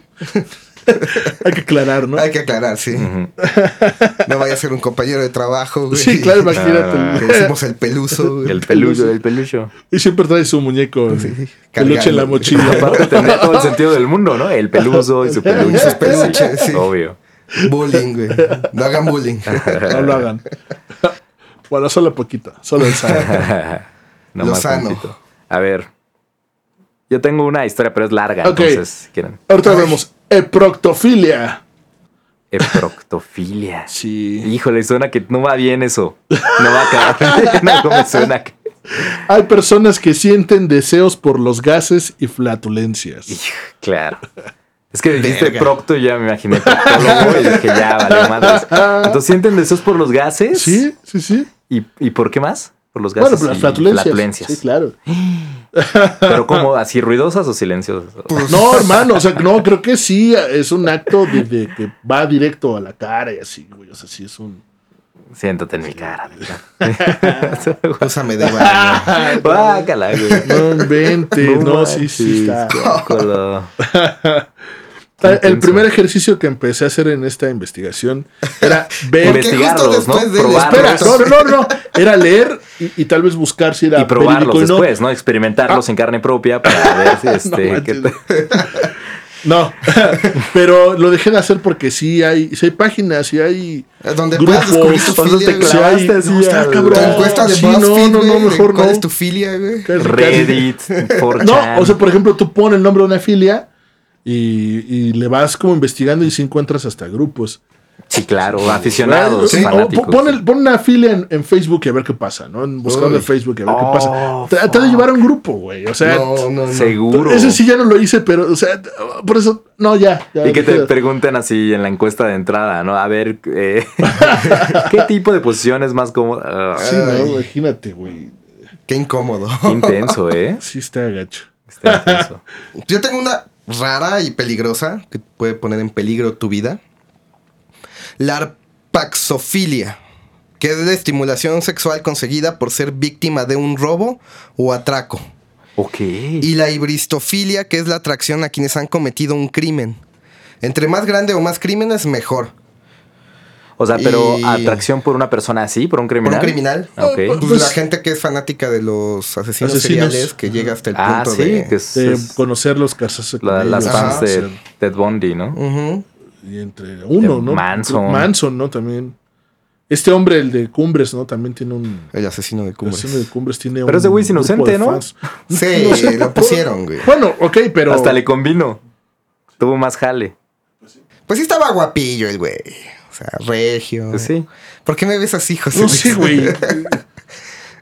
C: Hay que aclarar, ¿no?
B: Hay que aclarar, sí. No vaya a ser un compañero de trabajo, güey.
C: Sí, claro,
D: Ah.
C: imagínate.
B: Que decimos el peluso, güey.
D: El pelucho, el pelucho.
C: Y siempre trae su muñeco de peluche en la mochila.
D: Aparte tendría todo el sentido del mundo, ¿no? El peluso y su peluche.
B: Y sus peluches, sí.
D: Obvio.
B: Bullying, güey. No hagan bullying.
C: No lo hagan. Bueno, solo poquito. Solo el sano.
D: No
B: Lo
D: más
B: sano.
D: tantito. A ver. Yo tengo una historia, pero es larga,
C: Ok.
D: entonces, quieren.
C: Ahorita
B: Ay.
C: vemos eproctofilia.
D: Eproctofilia.
C: Sí.
D: Híjole, suena que no va bien eso. No va a acabar. Algo me suena que...
C: Hay personas que sienten deseos por los gases y flatulencias.
D: Claro. Es que dijiste
B: Verga.
D: procto y ya me imaginé proctólogo y dije, ya, vale, madres. Entonces, ¿sienten deseos por los gases?
C: Sí, sí, sí.
D: ¿Y, y por qué más? Por los gases
C: Bueno, por las
D: y
C: flatulencias.
D: flatulencias.
C: Sí, claro.
D: Pero como así ruidosas o silenciosas.
C: No, hermano, o sea, no, creo que sí, es un acto de, de que va directo a la cara y así, güey. O sea, sí es un.
D: Siéntate en mi cara.
B: Úsame de baño.
D: Guácala, güey.
C: No inventes, no, sí, sí
D: manches,
C: está. El primer ejercicio que empecé a hacer en esta investigación era ver.
D: Investigarlos, ¿no?
B: de-
C: Espera,
D: Probarlos.
C: no, no, no, no. Era leer y, y tal vez buscar si era
D: Y probarlos
C: y no.
D: después, ¿no? Experimentarlos en carne propia para ver si este.
C: No
D: qué
C: pero lo dejé de hacer porque sí hay, sí hay páginas, sí hay
B: Donde
C: grupos,
B: puedas descubrir tu
D: te
B: filia,
C: sí
D: así
C: no.
B: Tu encuesta de
C: Sí,
B: BuzzFeed,
C: no, no, no, mejor
B: ¿Cuál
C: no.
B: es tu filia, güey?
D: Reddit, 4chan.
C: No, o sea, por ejemplo, tú pones el nombre de una filia y, y le vas como investigando y si encuentras hasta grupos.
D: Sí, claro, aficionados,
C: Sí,
D: fanáticos.
C: po- pon, el- pon una filia en, en Facebook y a ver qué pasa, ¿no? En
B: Uy.
C: de Facebook y a ver
D: Oh,
C: qué pasa. Trata de llevar a un grupo, güey. O sea,
B: No, no, no.
D: Seguro.
C: ese sí ya no lo hice, pero, o sea, por eso, no, ya. ya
D: Y que te pregunten así en la encuesta de entrada, ¿no? A ver, eh, ¿qué tipo de posición es más cómoda? Ah,
C: Sí, no, imagínate, güey.
B: Qué incómodo.
D: qué intenso, ¿eh?
C: Sí está gacho.
D: Está intenso.
B: Yo tengo una rara y peligrosa que puede poner en peligro tu vida. La arpaxofilia, que es la estimulación sexual conseguida por ser víctima de un robo o atraco.
D: Ok.
B: Y la hibristofilia, que es la atracción a quienes han cometido un crimen. Entre más grande o más crímenes, mejor.
D: O sea, pero
B: y-
D: atracción por una persona así, por un
B: Por
D: criminal.
B: un criminal.
D: Ah, ok.
B: Pues,
C: Pues-
B: la gente que es fanática de los asesinos,
C: Asesinos.
B: seriales, que llega hasta el
D: Ah,
B: punto
D: sí,
B: de...
D: que es,
C: De
D: es
C: conocerlos, casarse con
D: la- las fans de Ted Bundy, ¿no?
C: Y entre uno,
D: De
C: ¿no?
D: Manson.
C: Manson, ¿no? También. Este hombre, el de Cumbres, ¿no? También tiene un.
B: El asesino de
C: El
B: Cumbres.
C: asesino de Cumbres tiene
D: Pero ese güey es inocente, ¿no?
C: fans.
B: Sí,
C: No sé,
B: lo pusieron, güey.
C: Bueno, ok, pero.
D: Hasta le convino. Tuvo más jale.
B: Pues sí estaba guapillo el güey. O sea, regio.
D: Pues sí.
B: ¿Por qué me ves así, José?
C: No sé, güey.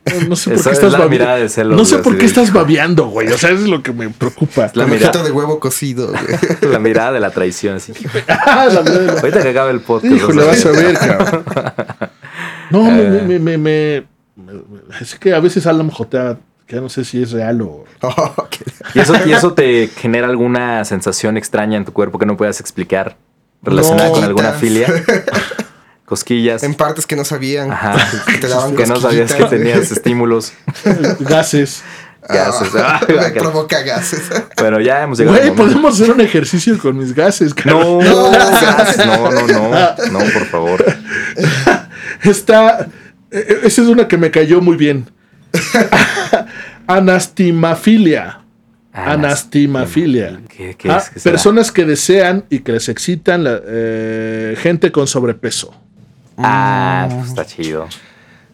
C: No, no sé por
D: Esa
C: qué
D: es
C: estás
D: la
C: babe-
D: mirada de celos,
C: No sé por qué estás babeando, güey. O sea, eso es lo que me preocupa.
D: La
B: Un
D: mirada,
B: de huevo cocido, güey.
D: la mirada de la traición. Así.
C: Ah, la verdad.
D: Ahorita que acabe el podcast.
C: Híjole,
D: vas
C: vas
D: a ver.
C: cabrón. No, me, me, me, me, me- Es que a veces Alan jotea, que ya no sé si es real o.
B: Oh,
D: ¿Y eso, ¿Y eso te genera alguna sensación extraña en tu cuerpo que no puedas explicar relacionada
C: No.
D: con alguna filia? Cosquillas.
B: En partes que no sabían.
D: Ajá.
B: Que te daban
D: Que no sabías que tenías estímulos.
C: Gases.
D: gases.
B: Ah,
D: Ah,
B: me provoca gases.
D: Bueno, ya hemos llegado.
C: Güey,
D: momento.
C: podemos hacer un ejercicio con mis gases.
D: No,
B: No,
D: gas, no, no, no. No, por favor.
C: Está. eh, Esa es una que me cayó muy bien. Anastimafilia. Anastimafilia.
D: ¿Qué, qué
C: Ah,
D: es?
C: Personas que desean y que les excitan la- eh, gente con sobrepeso.
D: Ah, pues está chido.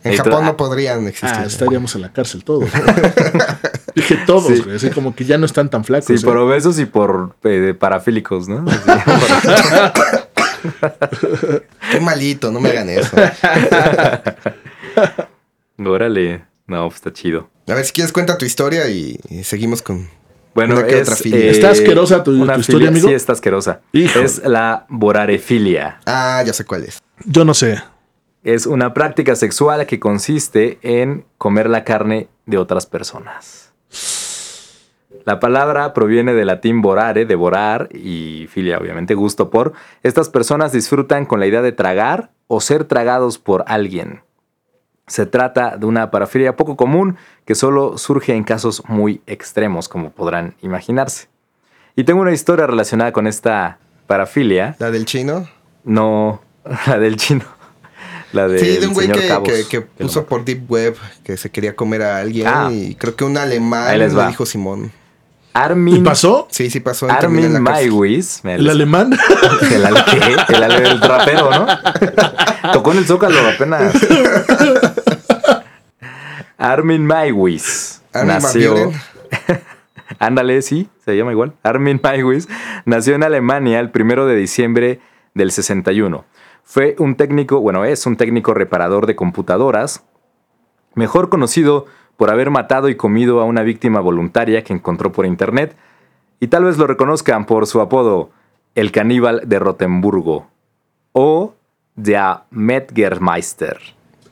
B: En Japón
D: ah,
B: no podrían existir.
C: Ah, estaríamos en la cárcel todos. Dije todos,
D: Sí.
C: güey. Así como que ya no están tan flacos.
D: Sí,
C: ¿eh?
D: por obesos y por eh, parafílicos, ¿no?
B: Qué malito, no me hagan eso.
D: Órale. No, pues está chido.
B: A ver, si quieres cuenta tu historia y, y seguimos con...
D: Bueno, es,
B: otra filia.
D: eh,
C: ¿Está asquerosa tu-
D: una
C: tu historia,
D: filia-
C: amigo?
D: Sí, está asquerosa.
C: Híjole.
D: Es la borarefilia.
B: Ah, ya sé cuál es.
C: Yo no sé.
D: Es una práctica sexual que consiste en comer la carne de otras personas. La palabra proviene del latín borare, devorar, y filia, obviamente, gusto por. Estas personas disfrutan con la idea de tragar o ser tragados por alguien. Se trata de una parafilia poco común que solo surge en casos muy extremos, como podrán imaginarse. Y tengo una historia relacionada con esta parafilia.
B: ¿La del chino?
D: No, la del chino. La del
B: sí, de un güey que, que- puso por Deep Web que se quería comer a alguien
D: Ah.
B: y creo que un alemán
D: Ahí les
B: le
D: va.
B: dijo Simón.
C: ¿Y
D: Armin,
C: pasó?
B: Sí, sí pasó.
D: Armin me-
C: ¿El alemán?
D: El, ale-. El, el rapero, ¿no? Tocó en el Zócalo apenas. Armin Maiwis nació... Ándale, sí, se llama igual. Armin Maiwis nació en Alemania el primero de diciembre del 61. Fue un técnico, bueno, es un técnico reparador de computadoras, mejor conocido por haber matado y comido a una víctima voluntaria que encontró por internet, y tal vez lo reconozcan por su apodo, el caníbal de Rotemburgo, o Der Metgermeister.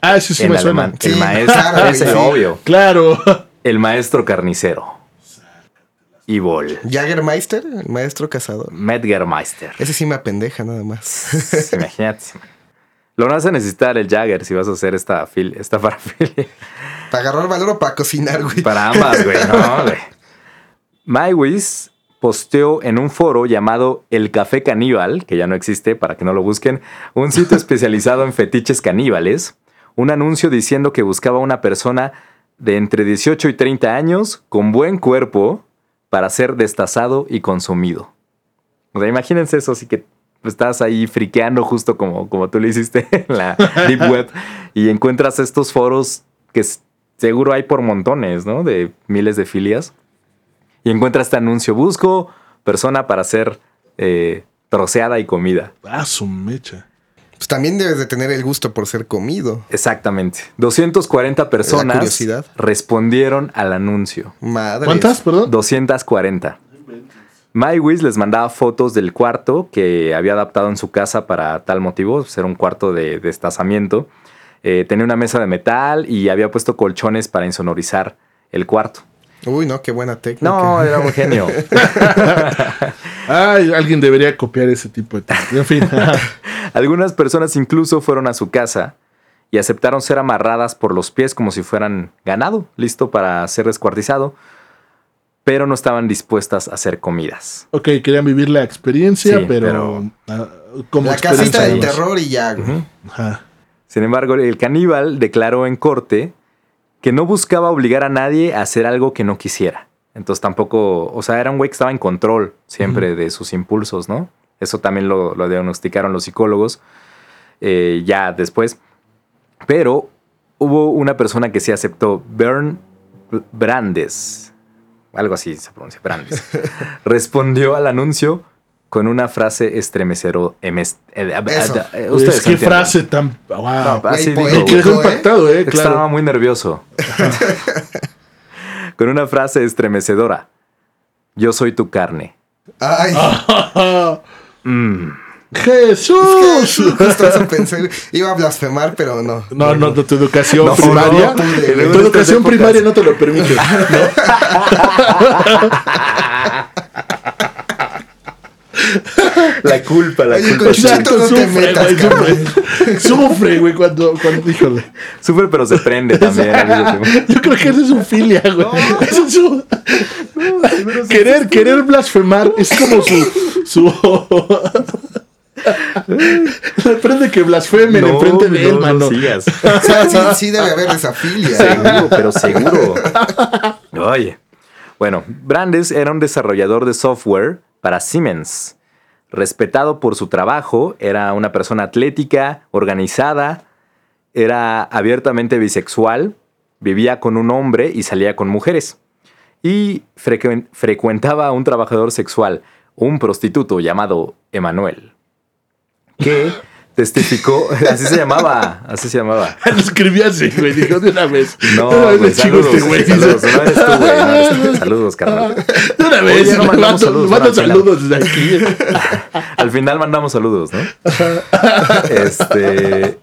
C: Ah, ese sí
D: en
C: me suena.
B: Sí,
D: el maestro,
B: claro,
D: ese,
B: sí.
D: obvio.
C: Claro.
D: El maestro carnicero. Y Bol.
B: Jagermeister, el maestro cazador.
D: Metgermeister.
B: Ese sí me apendeja nada más.
D: Imagínate. Lo vas a necesitar el Jagger si vas a hacer esta, fil esta parafilia.
B: ¿Para agarrar valor o para cocinar, güey?
D: Para ambas, güey. No, güey. MyWiz posteó en un foro llamado El Café Caníbal, que ya no existe para que no lo busquen, un sitio especializado en fetiches caníbales, un anuncio diciendo que buscaba una persona de entre 18 y 30 años con buen cuerpo para ser destazado y consumido. O sea, imagínense eso, así que estás ahí friqueando justo como, como tú lo hiciste en la Deep Web y encuentras estos foros que seguro hay por montones, ¿no? De miles de filias. Y encuentras este anuncio, busco persona para ser eh, troceada y comida.
C: Ah, su mecha.
B: Pues también debes de tener el gusto por ser comido.
D: Exactamente. 240 personas
B: curiosidad.
D: respondieron al anuncio.
B: Madre.
C: ¿Cuántas, perdón?
D: 240. MyWiz les mandaba fotos del cuarto que había adaptado en su casa para tal motivo, ser un cuarto de destazamiento. Eh, tenía una mesa de metal y había puesto colchones para insonorizar el cuarto.
B: Uy, no, qué buena técnica.
D: No, era un genio.
C: Ay, alguien debería copiar ese tipo de... En fin.
D: Algunas personas incluso fueron a su casa y aceptaron ser amarradas por los pies como si fueran ganado, listo para ser descuartizado, pero no estaban dispuestas a ser comidas.
C: ok, querían vivir la experiencia,
D: Sí,
C: pero... ah, como
B: La casita del terror y ya.
D: Sin embargo, el caníbal declaró en corte que no buscaba obligar a nadie a hacer algo que no quisiera. Entonces tampoco, o sea, era un güey que estaba en control siempre de sus impulsos, ¿no? Eso también lo, lo diagnosticaron los psicólogos eh, ya después. Pero hubo una persona que sí aceptó, Bern Brandes, algo así se pronuncia, Brandes, respondió al anuncio con una frase estremecero. emes- eh, eh, eh, ustedes
C: qué frase tan. Wow.
D: No, así
B: Güey,
D: dijo,
C: El que dejó
B: ¿eh?
C: impactado, eh,
D: Estaba muy nervioso. con una frase estremecedora. Yo soy tu carne.
B: Ay,
D: Mm.
C: ¡Jesús!
B: justo eso pensé. güey. Iba a blasfemar, pero no.
C: No, no, no, tu educación
D: No,
C: primaria.
D: no, pude,
C: tu educación primaria no te lo permite. ¿no?
D: La culpa, la
B: Oye,
D: culpa.
B: con Chuchito no te
C: sufre,
B: metas,
C: güey, sufre. Sufre, güey, cuando, cuando, híjole.
D: Sufre, pero se prende también.
C: Yo creo que eso es un filia, güey. Eso es un- querer, querer blasfemar es como su. su... Le prende que blasfemen
D: No,
C: enfrente de
D: no,
C: él,
D: no
C: mano.
D: sigas.
B: Sí, sí, sí debe haber esa filia.
D: Seguro, pero seguro. Oye. Bueno, Brandes era un desarrollador de software para Siemens. Respetado por su trabajo, era una persona atlética, organizada, era abiertamente bisexual, vivía con un hombre y salía con mujeres. Y frecuen- frecuentaba a un trabajador sexual, un prostituto llamado Emanuel, que testificó, así se llamaba, así se llamaba.
C: Lo escribí así, güey. Dijo de una vez.
D: No,
C: de una vez
D: güey, saludos,
C: este güey.
D: saludos, no eres tú, güey, no eres tú. Saludos, carnal.
C: De una vez.
D: Oye, no
C: mando,
D: saludos,
C: mando saludos desde aquí.
D: Al final mandamos saludos, ¿no? Este.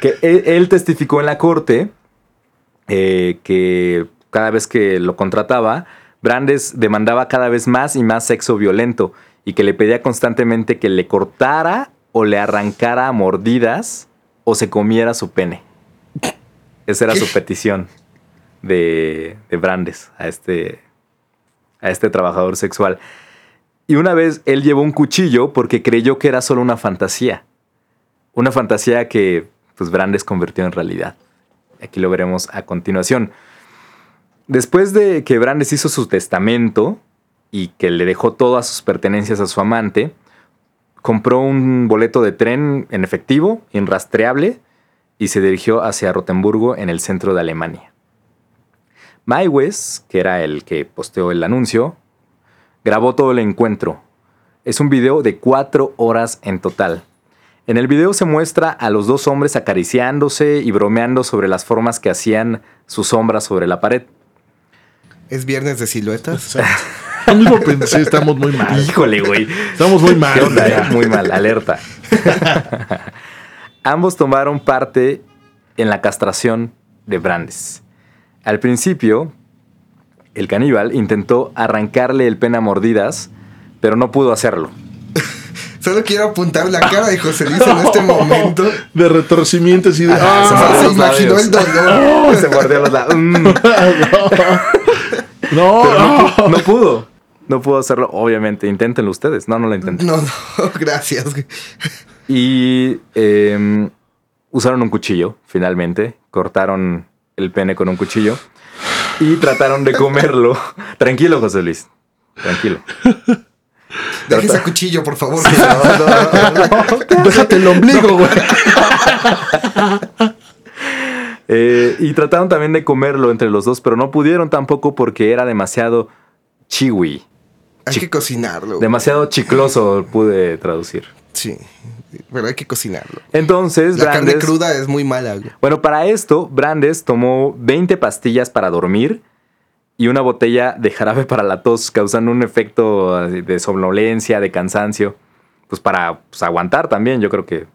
D: Que él, él testificó en la corte eh, que cada vez que lo contrataba, Brandes demandaba cada vez más y más sexo violento y que le pedía constantemente que le cortara o le arrancara a mordidas o se comiera su pene. Esa era su petición de, de Brandes a este, a este trabajador sexual. Y una vez él llevó un cuchillo porque creyó que era solo una fantasía. Una fantasía que pues Brandes convirtió en realidad. Aquí lo veremos a continuación. Después de que Brandes hizo su testamento y que le dejó todas sus pertenencias a su amante, compró un boleto de tren en efectivo, irrastreable, y se dirigió hacia Rotemburgo en el centro de Alemania. Maiwes, que era el que posteó el anuncio, grabó todo el encuentro. Es un video de cuatro horas en total. En el video se muestra a los dos hombres acariciándose y bromeando sobre las formas que hacían sus sombras sobre la pared.
B: ¿Es viernes de siluetas?
C: Lo mismo pensé, estamos muy mal.
D: Híjole, güey.
C: Estamos muy mal.
D: ¿Qué onda,
C: ya.
D: eh? Muy mal, alerta. Ambos tomaron parte en la castración de Brandes. Al principio, el caníbal intentó arrancarle el pene a mordidas, pero no pudo hacerlo.
B: Solo quiero apuntar la cara de José Luis en este momento.
C: De retorcimientos y de.
D: Se
C: ¡Ah!
B: Se
D: los
B: imaginó
D: labios.
B: el dolor.
D: Se mordió los labios. Mm.
C: No,
D: Pero no,
C: no.
D: pu- no pudo. No pudo hacerlo, obviamente. Inténtenlo ustedes. No, no lo intenten.
B: No, no, gracias.
D: Y eh, usaron un cuchillo, finalmente. Cortaron el pene con un cuchillo. Y trataron de comerlo. Tranquilo, José Luis. Tranquilo.
B: Deje ese cuchillo, por favor.
C: Déjate el ombligo, güey.
D: Eh, y trataron también de comerlo entre los dos, pero no pudieron tampoco porque era demasiado chiwi.
B: Hay que cocinarlo.
D: Demasiado chicloso, pude traducir.
B: Sí, pero hay que cocinarlo.
D: Entonces,
B: La carne
D: Brandes-
B: cruda es muy mala. güey.
D: Bueno, para esto, Brandes tomó 20 pastillas para dormir y una botella de jarabe para la tos, causando un efecto de somnolencia, de cansancio. Pues para pues, aguantar también, yo creo que.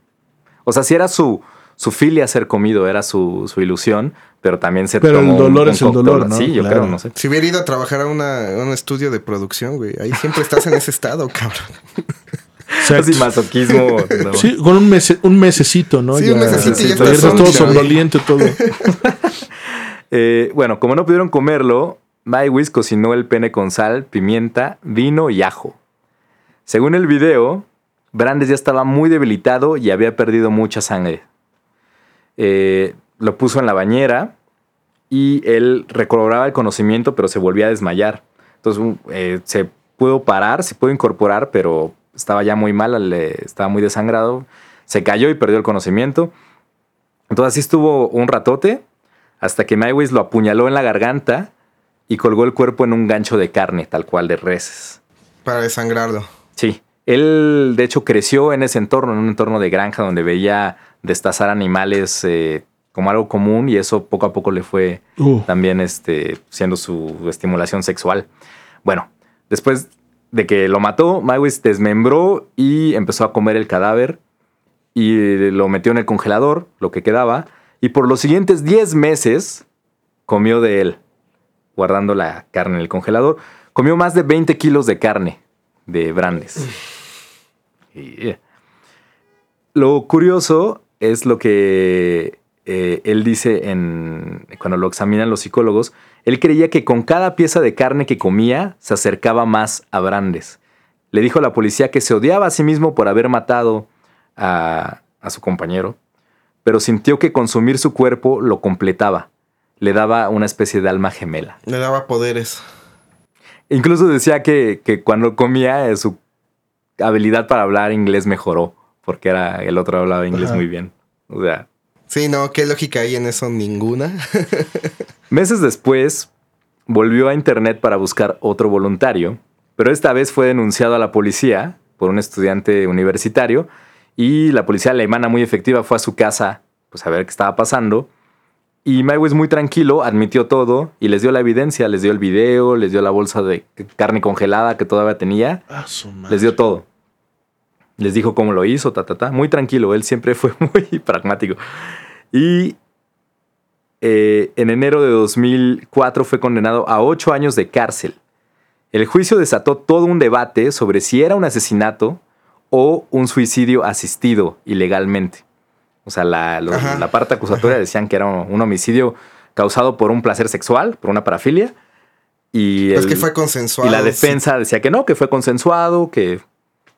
D: O sea, si era su, su filia ser comido, era su, su ilusión, pero también se
C: Pero el
D: tomó
C: dolor
D: un
C: es el dolor, ¿no?
D: Sí, yo
C: Claro.
D: creo, no sé.
B: Si hubiera ido a trabajar a, una- a un estudio de producción, güey, ahí siempre estás en ese estado, cabrón.
D: Así masoquismo. ¿no?
C: Sí, con un, mes, un mesecito, ¿no?
B: Sí, un mesecito
D: y ya
B: estás
C: todo somnoliento, todo.
D: Eh, bueno, como no pudieron comerlo, Maiwis cocinó el pene con sal, pimienta, vino y ajo. Según el video, Brandes ya estaba muy debilitado y había perdido mucha sangre. Eh, lo puso en la bañera y él recobraba el conocimiento, pero se volvía a desmayar. Entonces eh, se pudo parar, se pudo incorporar, pero estaba ya muy mal, le- estaba muy desangrado. Se cayó y perdió el conocimiento. Entonces así estuvo un ratote hasta que Mywis lo apuñaló en la garganta y colgó el cuerpo en un gancho de carne, tal cual de reses.
B: Para desangrarlo.
D: Sí. Él, de hecho, creció en ese entorno, en un entorno de granja donde veía destazar animales eh, como algo común y eso poco a poco le fue
C: Uh.
D: también este, siendo su estimulación sexual. Bueno, después de que lo mató, Mywis desmembró y empezó a comer el cadáver y lo metió en el congelador, lo que quedaba, y por los siguientes 10 meses comió de él, guardando la carne en el congelador. Comió más de 20 kilos de carne de Brandes. Eh, Lo curioso es lo que eh, él dice en, cuando lo examinan los psicólogos. Él creía que con cada pieza de carne que comía se acercaba más a Brandes. Le dijo a la policía que se odiaba a sí mismo por haber matado a, a su compañero, pero sintió que consumir su cuerpo lo completaba. Le daba una especie de alma gemela.
B: Le daba poderes.
D: Incluso decía que, que cuando comía eh, su habilidad para hablar inglés mejoró, porque era el otro hablaba inglés
C: Ajá.
D: muy bien. O sea,
B: Sí, no, ¿qué lógica hay en eso? Ninguna.
D: meses después volvió a internet para buscar otro voluntario, pero esta vez fue denunciado a la policía por un estudiante universitario y la policía alemana muy efectiva fue a su casa pues a ver qué estaba pasando. Y Mywis muy tranquilo admitió todo y les dio la evidencia, les dio el video, les dio la bolsa de carne congelada que todavía tenía. Les dio todo. Les dijo cómo lo hizo, ta, ta, ta. Muy tranquilo, él siempre fue muy pragmático. Y eh, en enero de 2004 fue condenado a ocho años de cárcel. El juicio desató todo un debate sobre si era un asesinato o un suicidio asistido ilegalmente. O sea, la, los-
B: Ajá.
D: la parte acusatoria decían que era un, un homicidio causado por un placer sexual, por una parafilia. Y
B: Pues que fue consensuado.
D: y la defensa decía que no, que fue consensuado, que...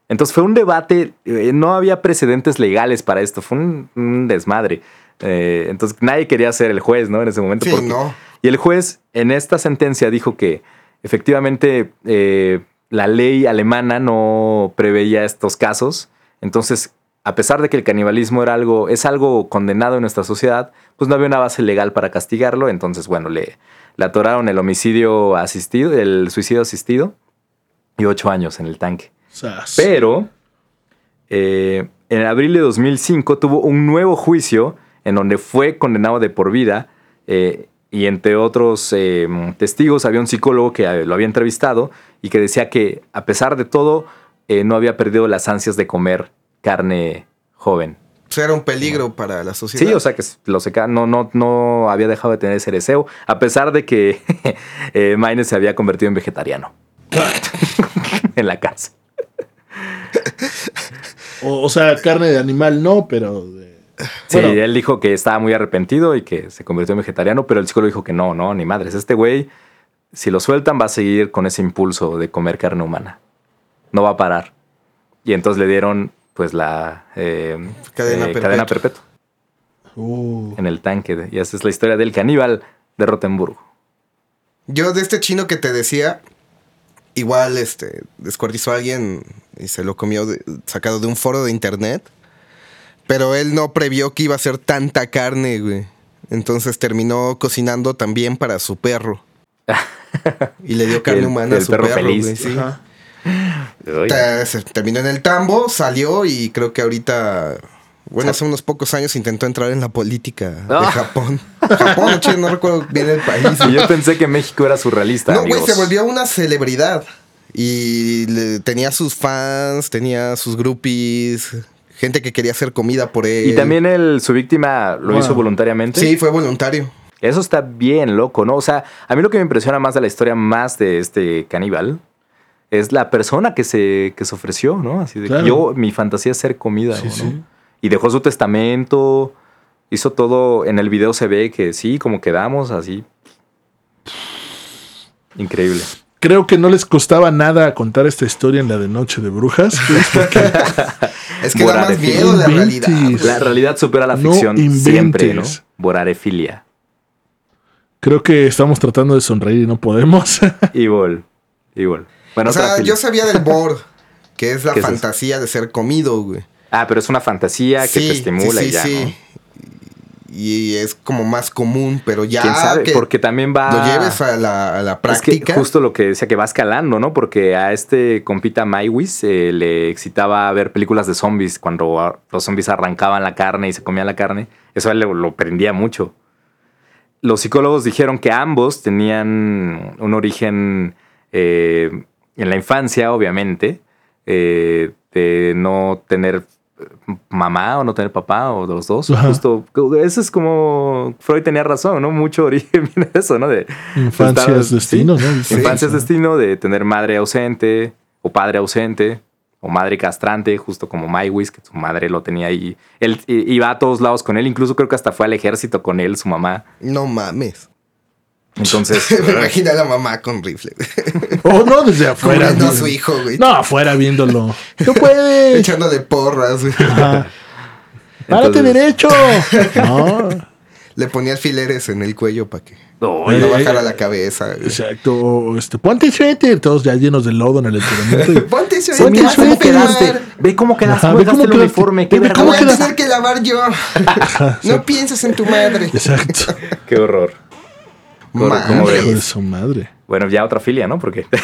D: Entonces fue un debate, eh, no había precedentes legales para esto, fue un, un desmadre. Eh, entonces nadie quería ser el juez, ¿no? En ese momento.
B: Sí,
D: porque-
B: no.
D: Y el juez en esta sentencia dijo que efectivamente eh, la ley alemana no preveía estos casos. Entonces, a pesar de que el canibalismo era algo, es algo condenado en nuestra sociedad, pues no había una base legal para castigarlo. Entonces, bueno, le, le atoraron el homicidio asistido, el suicidio asistido y ocho años en el tanque.
C: Sas.
D: Pero eh, en abril de 2005 tuvo un nuevo juicio en donde fue condenado de por vida eh, y entre otros eh, testigos había un psicólogo que eh, lo había entrevistado y que decía que a pesar de todo no había perdido las ansias de comer carne joven.
B: O sea, era un peligro para la sociedad.
D: Sí, o sea que lo seca, no, no, no había dejado de tener ese deseo, a pesar de que eh, Maine se había convertido en vegetariano. en la casa.
C: O, o sea, carne de animal no, pero de-
D: Sí,
C: Bueno.
D: él dijo que estaba muy arrepentido y que se convirtió en vegetariano, pero el psicólogo dijo que no, no, ni madres. Este güey, si lo sueltan, va a seguir con ese impulso de comer carne humana. No va a parar. Y entonces le dieron, pues, la eh,
B: Cadena
D: eh,
B: perpetua.
D: cadena perpetua
C: Uh,
D: en el tanque. de- y esa es la historia del caníbal de Rotenburgo.
B: Yo de este chino que te decía, igual este descuartizó a alguien y se lo comió de- sacado de un foro de internet. Pero él no previó que iba a ser tanta carne, güey. Entonces terminó cocinando también para su perro. Y le dio carne
D: El-
B: humana a su
D: perro
B: perro,
D: feliz.
B: güey, sí.
C: ajá.
B: Terminó en el tambo, salió y creo que ahorita, bueno, hace unos pocos años intentó entrar en la política de
D: Ah.
B: Japón. Japón, o Chile, no recuerdo bien el país.
D: Y yo pensé que México era surrealista.
B: No, güey, se volvió una celebridad. Y le- tenía sus fans, tenía sus groupies, gente que quería hacer comida por él.
D: Y también el, su víctima lo
C: Wow.
D: hizo voluntariamente.
B: Sí, fue voluntario.
D: Eso está bien loco, ¿no? O sea, a mí lo que me impresiona más de la historia más de este caníbal es la persona que se, que se ofreció, ¿no? Así de
C: Claro.
D: yo, mi fantasía es ser comida,
C: Sí,
D: ¿no?
C: sí.
D: Y dejó su testamento, hizo todo, en el video se ve que sí, como quedamos, así. Increíble.
C: Creo que no les costaba nada contar esta historia en la de Noche de Brujas.
B: Es que da más miedo la realidad.
D: La realidad supera la
C: No
D: ficción siempre, ¿no? Borarefilia.
C: Creo que estamos tratando de sonreír y no podemos.
D: Evil. Evil. Bueno,
B: o sea, yo sabía del bor, que es la fantasía de ser comido, güey.
D: Ah, pero es una fantasía que te estimula y ya, ¿no?
B: y es como más común, pero ya
D: ¿Quién sabe?
B: que
D: Porque también va...
B: lo lleves a la, a la
D: Es que
B: práctica.
D: justo lo que decía que va escalando, ¿no? Porque a este compita Maiwis eh, le excitaba ver películas de zombies cuando los zombies arrancaban la carne y se comían la carne. Eso a él le- lo prendía mucho. Los psicólogos dijeron que ambos tenían un origen eh, en la infancia, obviamente, eh, de no tener mamá o no tener papá o de los dos.
C: Ajá.
D: Justo, eso es como Freud tenía razón, ¿no? Mucho origen viene de eso, ¿no? De
C: Infancia
D: estar-
C: es destino, ¿no?
B: Sí.
D: Infancia es destino de tener madre ausente o padre ausente o madre castrante, justo como Maiwis, que su madre lo tenía ahí. Él iba a todos lados con él, incluso creo que hasta fue al ejército con él, su mamá.
B: No mames.
D: Entonces,
B: Me imagino a la mamá con rifle.
C: Oh, no, desde afuera.
B: Cubriendo a
C: viendo-
B: su hijo, güey.
C: No, afuera viéndolo. ¡No puedes!
B: Echándole porras. güey.
C: Ajá. ¡Párate
D: Entonces-
C: derecho! No,
B: Le ponía alfileres en el cuello para que
D: no,
B: no
C: eh,
B: bajara la cabeza. güey.
C: exacto. Este, ponte suéter. Todos ya llenos de lodo en el entrenamiento. y-
B: Ponte suéter,
D: cómo
B: enfermar.
D: quedaste. Ve cómo quedaste. Cómo
C: ve cómo
D: el
C: quedaste.
D: uniforme. Qué
C: Ve cómo
B: voy a tener que lavar yo. No pienses en tu madre.
C: Exacto.
D: Qué horror. ¿Cómo
B: Madre.
C: De su madre.
D: Bueno, ya otra filia, ¿no? Porque.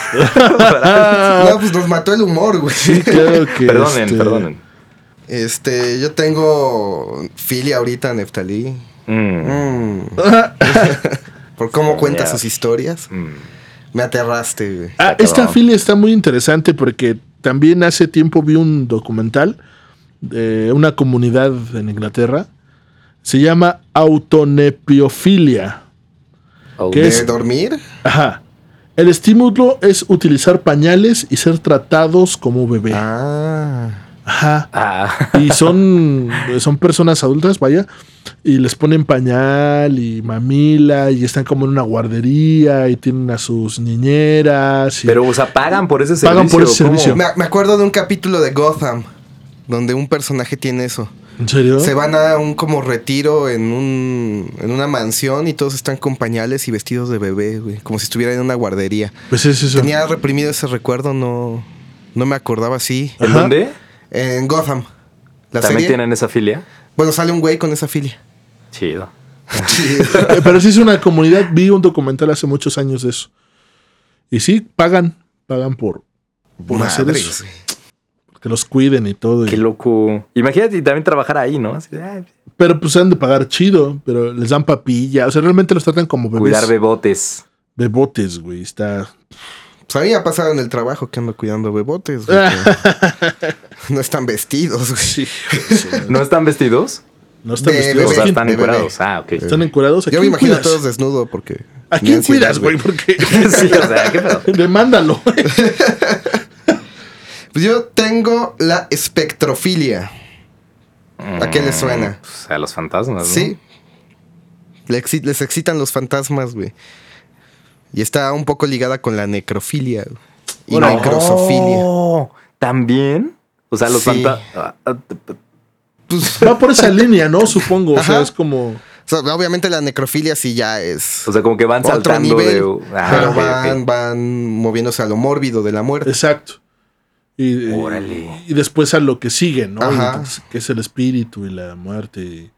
B: No, pues nos mató el humor, güey.
C: Sí, claro que.
D: perdonen,
C: este,
D: perdonen.
B: Este, yo tengo filia ahorita, Neftalí.
D: Mm,
B: Mm. Por cómo cuenta sus historias.
D: mm.
B: Me aterraste, güey.
C: Ah, esta filia está muy interesante porque también hace tiempo vi un documental de una comunidad en Inglaterra. Se llama autonepiofilia.
D: Oh,
C: ¿Qué
B: ¿De
C: es?
B: dormir?
C: Ajá. El estímulo es utilizar pañales y ser tratados como bebé.
B: Ah.
C: Ajá.
D: Ah,
C: Y son, son personas adultas, vaya, y les ponen pañal y mamila y están como en una guardería y tienen a sus niñeras. y-
D: pero, o sea, pagan por ese servicio.
C: Pagan por ese
D: ¿cómo?
C: servicio.
B: Me, me acuerdo de un capítulo de Gotham donde un personaje tiene eso.
C: ¿En serio?
B: Se van a un como retiro en un en una mansión y todos están con pañales y vestidos de bebé, güey, como si estuvieran en una guardería.
C: Pues es eso.
B: Tenía reprimido ese recuerdo, no no me acordaba así.
D: ¿En
C: Ajá.
D: dónde?
B: En Gotham. La
D: ¿También
B: serie.
D: tienen esa filia?
B: Bueno, sale un güey con esa filia.
D: Chido.
C: Eh, Pero sí es una comunidad. Vi un documental hace muchos años de eso. Y sí, pagan. Pagan por, por hacer eso. Que los cuiden y todo. y-
D: Qué loco. Imagínate y también trabajar ahí, ¿no? Así de,
C: Pero pues han de pagar chido. Pero les dan papilla. O sea, realmente los tratan como bebés.
D: cuidar bebotes.
C: Bebotes, güey. Está.
B: Pues a mí me ha pasado en el trabajo que ando cuidando bebotes. güey, no están vestidos, güey.
C: Sí.
D: ¿No están vestidos?
C: No están
B: De
C: vestidos.
D: O sea, están encuerados. Ah, ok.
C: Están encurados. ¿A
B: Yo me imagino a
C: cuidas?
B: todos desnudo porque.
C: ¿A quién cuidas, güey? Porque.
D: sí, o sea, qué pedo.
C: Demándalo.
B: Pues yo tengo la espectrofilia. ¿A qué les suena?
D: Pues, a los fantasmas, ¿no?
B: Sí. Les excitan los fantasmas, güey. Y está un poco ligada con la necrofilia güey. y
C: Órale.
B: necrosofilia.
D: Oh, ¿También? O sea, los
B: Sí.
D: fantasmas...
B: Pues,
C: Va por esa línea, ¿no? Supongo. O sea,
B: Ajá.
C: es como.
B: o sea, obviamente la necrofilia sí ya es
D: O sea, como que van
B: otro
D: saltando
B: nivel.
D: de... Ah,
B: pero van, van moviéndose a lo mórbido de la muerte.
C: Exacto. Y,
D: Órale.
C: y después a lo que sigue, ¿no?
B: Ajá.
C: Entonces, que es el espíritu y la muerte. y-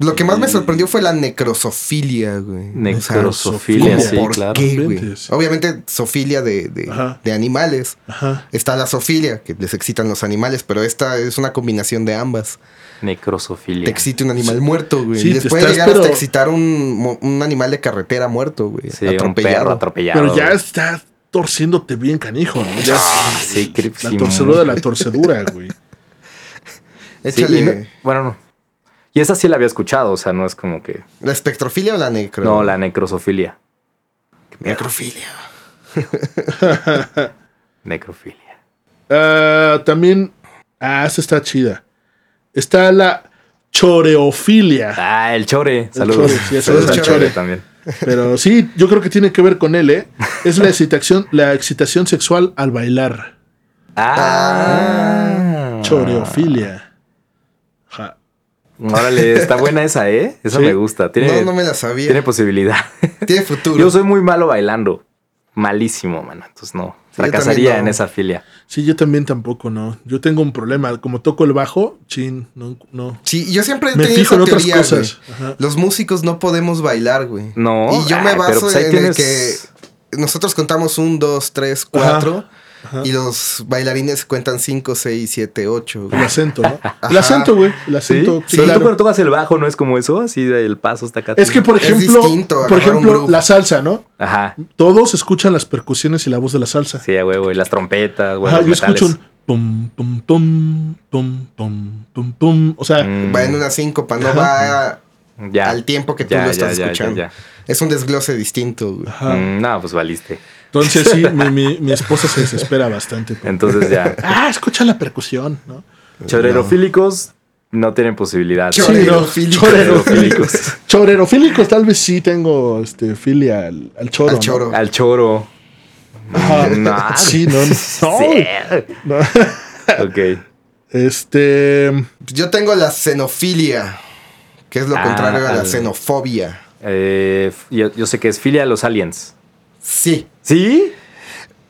B: Lo que más me sorprendió fue la necrosofilia, güey.
D: Necrosofilia,
B: ¿cómo
D: sí,
B: por
D: claro.
B: qué, güey?
C: Inventes.
B: Obviamente, sofilia de, de,
C: Ajá.
B: de animales.
C: Ajá.
B: Está la sofilia, que les excitan los animales, pero esta es una combinación de ambas.
D: Necrosofilia.
B: Te excita un animal muerto, güey.
C: Sí,
B: y puede
C: estás,
B: llegar
C: pero-
B: hasta excitar un, un animal de carretera muerto, güey.
D: Sí, un perro
B: atropellado.
D: atropellado.
C: Pero ya está torciéndote bien canijo, ¿no? Ya
D: Ah, sí,
C: la
D: sí,
C: torcedura de la torcedura, güey.
D: Sí,
B: Échale.
D: no- bueno, no. Y esa sí la había escuchado, o sea, no es como que...
B: ¿La espectrofilia o la necro?
D: No, la necrosofilia.
B: necrofilia.
D: Necrofilia.
C: Ah, también. Ah, esta está chida. Está la choreofilia.
D: Ah, el chore. Saludos.
C: chore, sí,
B: saludos
D: al
B: al
D: chore
B: chore.
D: también.
C: Pero sí, yo creo que tiene que ver con él, ¿eh? Es la excitación, la excitación sexual al bailar.
D: Ah.
C: Choreofilia. Ja.
D: Órale, está buena esa, ¿eh? Esa
C: Sí.
D: me gusta. Tiene,
B: No, no me la sabía.
D: tiene posibilidad.
B: Tiene futuro.
D: Yo soy muy malo bailando. Malísimo, mano. Entonces no. Fracasaría
B: no.
D: en esa filia.
C: Sí, yo también tampoco, no. Yo tengo un problema. Como toco el bajo, chin, no. no.
B: Sí, yo siempre he
C: Me
B: tenido
C: fijo en
B: esa
C: otras
B: teoría,
C: cosas.
B: Los músicos no podemos bailar, güey.
D: No,
B: Y yo me baso
D: pues
B: en
D: tienes-
B: el que nosotros contamos un, dos, tres, cuatro. Y los bailarines cuentan cinco, seis, siete, ocho.
C: El acento, ¿no? El acento, güey. El
D: ¿Sí?
C: acento. sí,
D: Pero
C: claro.
D: tú cuando tocas el bajo no es como eso, así el paso está acá.
C: Es que, por ejemplo,
B: distinto
C: por ejemplo, la salsa, ¿no?
D: Ajá.
C: Todos escuchan las percusiones y la voz de la salsa.
D: Sí, a huevo, y las trompetas, güey,
C: Ajá, yo
D: metales.
C: escucho un pum, pum, pum, pum, pum, pum, pum. O sea,
D: Mm,
B: Va en una síncopa, no va
D: ya.
B: al tiempo que tú
D: Ya,
B: lo estás
D: ya, ya,
B: escuchando.
D: ya, ya.
B: Es un desglose distinto, güey.
C: ajá.
D: Mm, no, pues valiste.
C: Entonces sí, mi, mi- mi esposa se desespera bastante.
D: Entonces ya.
C: Ah, escucha la percusión, ¿no?
D: Chorerofílicos no tienen posibilidad.
B: Chorerofílicos.
C: Chorerofílicos. Chorerofílicos, tal vez sí tengo este, filia al, al choro.
B: Al
C: ¿no?
B: choro.
D: Al choro.
C: Ajá.
D: No.
C: Sí, no, no.
D: Sí.
C: no.
D: Ok.
C: Este.
B: Yo tengo la xenofilia, que es lo
D: Ah,
B: contrario a la
D: al-
B: xenofobia.
D: Eh, yo, yo sé que es filia a los aliens.
B: Sí.
D: ¿Sí?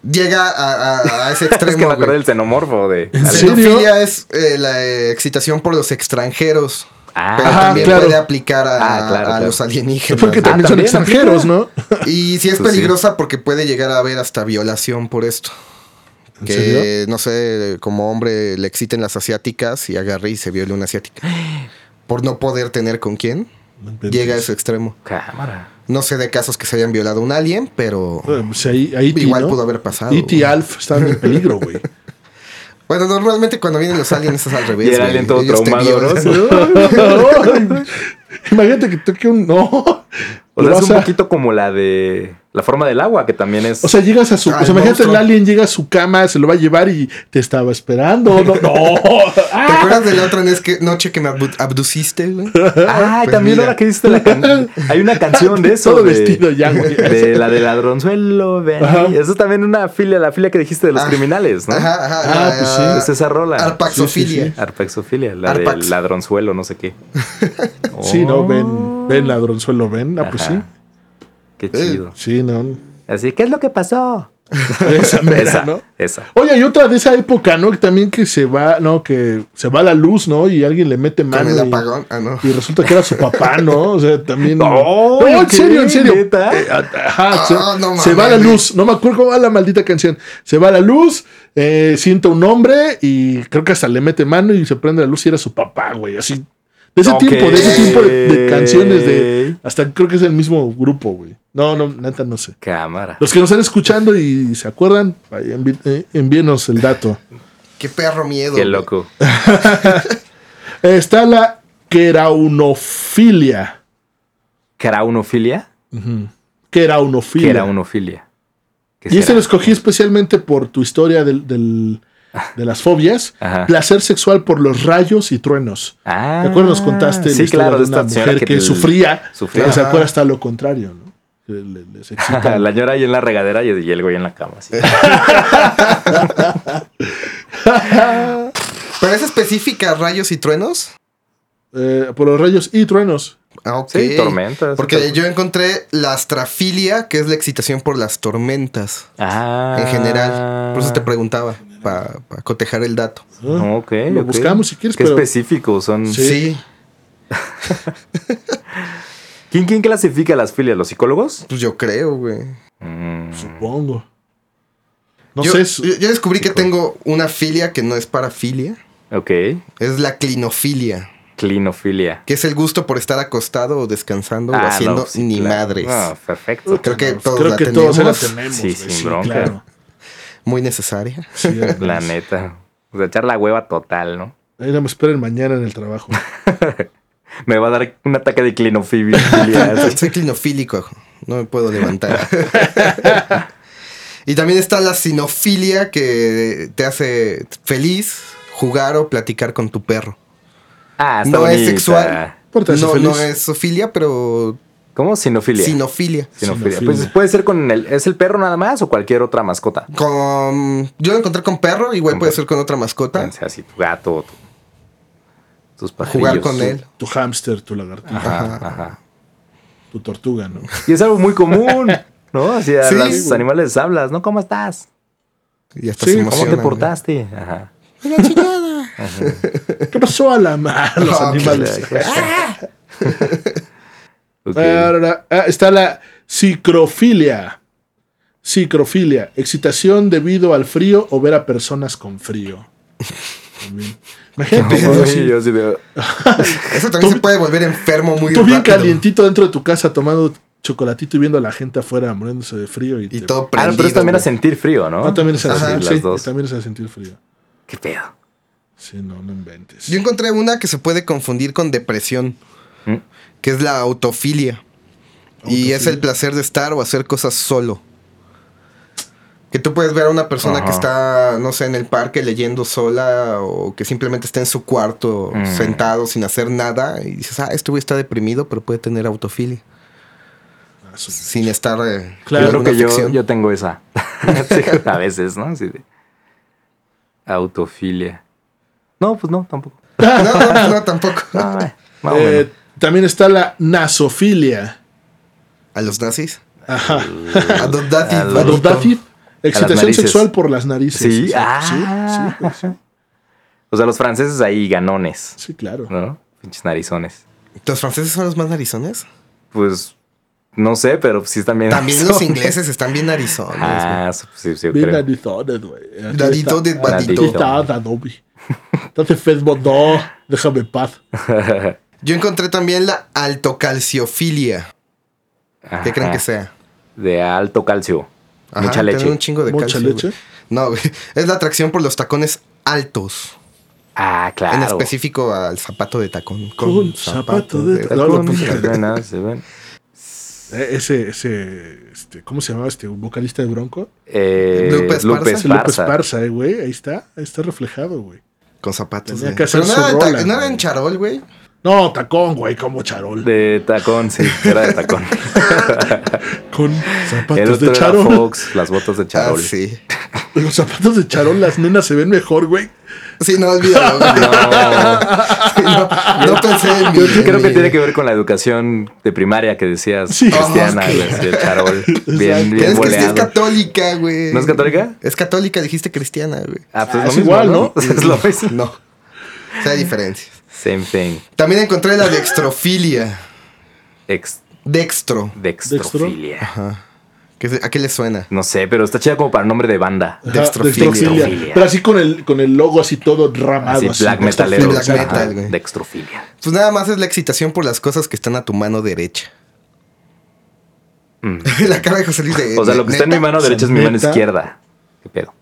B: Llega a, a- a ese
D: Es que
B: extremo.
D: me acordé del xenomorfo de.
B: Xenofilia es eh, la excitación por los extranjeros.
D: Ah,
B: pero
C: Ajá,
B: también
C: claro.
B: puede aplicar a,
D: Ah, claro,
B: a
D: claro.
B: los alienígenas.
C: Porque
B: ¿no?
C: también son
D: ¿también
C: extranjeros, ¿no?
B: Y sí es
D: Pues sí.
B: peligrosa porque puede llegar a haber hasta violación por esto.
C: ¿En
B: Que
C: serio?
B: no sé, como hombre le exciten las asiáticas y agarre y se viole una asiática. Por no poder tener con quién, llega a ese extremo.
D: cámara.
B: No sé de casos que se hayan violado a un alien, pero
C: Bueno, pues ahí, ahí E.T.,
B: igual
C: ¿no?
B: pudo haber pasado.
C: E.T. Alf están en peligro, güey.
B: Bueno, normalmente cuando vienen los aliens es al revés.
D: Y el alien todo traumado.
C: Imagínate que toque un. No.
D: O sea, es un
C: a-
D: poquito como la de la forma del agua, que también es.
C: O sea, llegas a su.
B: Ah,
C: o sea, imagínate el alien llega a su cama, se lo va a llevar y te estaba esperando. No, no.
B: ¿Te acuerdas de la otra vez que- noche que me abdu- abduciste, güey?
D: ah,
B: Pues
D: también
B: mira.
D: ahora que viste la canción. Hay una canción de eso.
C: Todo
D: de,
C: vestido ya, güey.
D: De la de ladronzuelo, ven. Eso es también una filia, la filia que dijiste de los
B: Ah,
D: criminales, ¿no?
B: Ajá, ajá.
C: Ah, pues sí.
D: Es esa rola.
B: Arpaxofilia.
C: Sí, sí,
D: Arpaxofilia, la
B: Arpax.
D: del ladronzuelo, no sé qué.
C: Sí,
D: Oh,
C: ¿no? Ven, ven, ladronzuelo, ven. Ah, pues sí.
D: Qué chido.
C: Sí, no.
D: Así, ¿qué es lo que pasó?
C: Esa mera,
D: esa,
C: ¿no?
D: esa.
C: Oye, hay otra de esa época, ¿no? Que también que se va, ¿no? Que se va la luz, ¿no? Y alguien le mete mano. y-
B: apagón. Ah, no.
C: Y resulta que era su papá, ¿no? O sea, también.
D: No,
C: en
D: ¿qué?
C: serio, en serio. Eh, ajá, se,
B: Ah, no
C: se va la luz. No me acuerdo cómo va la maldita canción. Se va la luz, eh, siente un hombre y creo que hasta le mete mano y se prende la luz y era su papá, güey. Así. De ese
D: Ok.
C: tiempo, de ese tipo de, de canciones de. Hasta creo que es el mismo grupo, güey. No, no, neta, no sé.
D: Cámara.
C: Los que nos están escuchando y se acuerdan, envi- eh, envíenos el dato.
B: Qué perro miedo.
D: Qué loco.
C: Está la queraunofilia. Queraunofilia.
D: Queraunofilia. ¿Qué
C: Y este lo escogí especialmente por tu historia del, del- de las fobias.
D: Ajá.
C: Placer sexual por los rayos y truenos.
D: Ah,
C: ¿Te acuerdas? Nos contaste
D: sí,
C: la historia
D: claro,
C: de una mujer que,
D: que
C: sufría.
D: sufría.
C: Pero se acuerda hasta lo contrario, ¿no? Que le- les
D: la señora ahí en la regadera y el güey en la cama. así.
B: Pero es específica rayos y truenos.
C: Eh, por los rayos y truenos.
B: Ah, ok.
D: Sí, tormentas.
B: Porque yo encontré la astrafilia, que es la excitación por las tormentas
D: Ah.
B: en general. Por eso te preguntaba, para cotejar el dato.
C: Ah,
D: Ok,
C: Lo buscamos si quieres,
D: Qué
C: pero-
D: específicos son.
C: Sí.
B: Sí.
D: ¿Quién, ¿Quién clasifica las filias? ¿Los psicólogos?
B: Pues yo creo, güey.
D: Mm,
C: Supongo. No
B: yo,
C: sé. su-
B: yo- descubrí que tengo una filia que no es parafilia.
D: ok.
B: Es la clinofilia,
D: Clinofilia.
B: que es el gusto por estar acostado o descansando o
D: Ah,
B: haciendo
D: no, sí,
B: ni
D: claro.
B: madres.
D: Ah, perfecto.
B: Creo que todos
C: Creo
B: la
C: que todos la
B: tenemos.
C: tenemos.
D: Sí, sin bronca.
C: claro.
B: Muy necesaria.
C: Sí,
D: La neta. O sea, echar la hueva total, ¿no?
C: Ahí no me esperen mañana en el trabajo.
D: Me va a dar un ataque de clinofilia.
B: Soy clinofílico, no me puedo levantar. y también está la sinofilia que te hace feliz jugar o platicar con tu perro.
D: ah, está
B: No es sexual. No, no es zoofilia, pero
D: ¿Cómo? Sinofilia.
B: sinofilia.
D: Sinofilia.
C: Sinofilia.
D: Pues puede ser con el. ¿Es el perro nada más o cualquier otra mascota?
B: Con, yo lo encontré con perro, igual
D: Con
B: puede
D: perro.
B: ser con otra mascota.
D: O sea, así tu gato, tu- tus pajarillos.
B: Jugar con él.
C: Tu hámster, tu lagartija,
D: Ajá, ajá.
C: tu tortuga, ¿no?
D: Y es algo muy común, ¿no? Así a
B: Sí,
D: los
B: güey.
D: animales les hablas, ¿no? ¿Cómo estás?
B: Y hasta
C: Sí,
B: se
C: ¿cómo te
D: ¿Cómo te
B: emocionan, güey.
D: portaste? Ajá.
B: ¡La chingada!
C: ¿Qué pasó a la ma- a los
B: Ah,
C: animales?
D: Ok.
C: Ahora, ah, está la psicrofilia. Psicrofilia. Excitación debido al frío o ver a personas con frío. También. Imagínate,
D: No,
C: güey,
D: sí,
C: así,
D: yo sí veo.
B: Eso también se puede volver enfermo muy
C: tú bien
B: rápido.
C: calientito dentro de tu casa tomando chocolatito y viendo a la gente afuera muriéndose de frío. Y,
B: Y
C: te-
B: todo
D: Ah,
B: prendido.
D: pero es también a sentir frío, ¿no?
C: No, también es a
B: Ajá,
C: sí, también es a sentir frío.
D: ¿Qué pedo?
C: Sí, no, no inventes.
B: Yo encontré una que se puede confundir con depresión,
D: ¿Mm?
B: que es la autofilia. Y es el placer de estar o hacer cosas solo. Que tú puedes ver a una persona que está, no sé, en el parque leyendo sola o que simplemente está en su cuarto
D: Mm.
B: sentado sin hacer nada y dices, ah, este güey está deprimido, pero puede tener autofilia
C: Ah,
B: sin estar... eh,
C: Claro,
D: creo que yo, yo tengo esa. Sí, a veces, ¿no? Así de- Autofilia. No, pues no, tampoco.
B: No, no, no, tampoco.
D: No, eh, más o
C: Eh,
D: menos.
C: También está la nasofilia.
B: ¿A los nazis?
C: Ajá.
B: A los nazis.
D: A los
C: La
B: bonito.
C: dodativ, excitación sexual por las narices.
D: Sí,
C: sí,
D: ah.
C: sí, güey, sí.
D: O sea, los franceses ahí ganones,
C: Sí, claro.
D: ¿no? Pinches narizones.
B: ¿Los franceses son los más narizones?
D: Pues no sé, pero sí están bien.
B: También los ingleses están bien narizones.
D: Ah, sí, sí, yo
C: Bien
D: creo.
C: narizones, güey.
B: Narizones.
C: Aquí está Danobi. Entonces, Facebook, no, déjame en paz.
B: Yo encontré también la altocalciofilia. ¿Qué creen
D: Ajá.
B: que sea?
D: De alto calcio.
B: Ajá,
D: Mucha leche.
B: un chingo de
C: Mucha
B: calcio,
C: leche.
B: güey. No, güey. Es la atracción por los tacones altos.
D: Ah, claro.
B: En específico al zapato de tacón.
C: Con zapato de tacón.
D: No,
C: No,
D: lo
C: no,
D: se
C: no.
D: ven, se ven.
C: Eh, Ese, ese, este, ¿cómo se llamaba este vocalista de Bronco?
D: Eh,
B: Lupe Esparza.
D: Lupe
C: Ese López
D: Esparza.
C: Esparza, eh, güey. Ahí está, ahí está reflejado, güey.
B: Con zapatos.
C: Tenía que hacer
B: Pero no,
C: su rola,
B: no era en charol, güey.
C: No, tacón, güey, como charol.
D: De tacón, sí, era de tacón.
C: Con
D: El
C: zapatos
D: otro
C: de
D: era
C: charol.
D: Fox, las botas de
B: Ah,
D: charol.
B: sí.
C: Los zapatos de charol, las nenas se ven mejor, güey.
B: Sí, no, olvídalo. güey. no, no pensé en mi-
D: Yo
B: en
D: creo que
B: mi-
D: tiene que ver con la educación de primaria que decías
C: Sí.
D: cristiana,
B: Ah,
D: el charol, bien, bien
B: Es que sí es católica, güey.
D: ¿No es católica?
B: Es católica, dijiste cristiana, güey.
D: Ah, pues
C: Ah,
D: lo
C: es
D: mismo,
C: igual, ¿no?
D: es lo mismo.
B: No. O sea, hay diferencias.
D: Same thing.
B: También encontré la dextrofilia.
D: Ex,
B: Dextro.
D: dextrofilia.
B: Ajá. ¿Qué se- ¿A qué le suena?
D: No sé, pero está chida como para nombre de banda.
C: Ajá,
B: Dextrofilia.
D: Dextrofilia.
C: Pero así con el, con el logo así todo ramado.
D: Así,
C: así,
D: black
C: dextrofilia.
D: metalero.
B: Black metal, güey.
D: Dextrofilia.
B: Pues nada más es la excitación por las cosas que están a tu mano derecha.
D: Mm.
B: la cara de José Luis de.
D: O sea, lo que está en mi mano derecha es mi mano izquierda. ¿Qué pedo?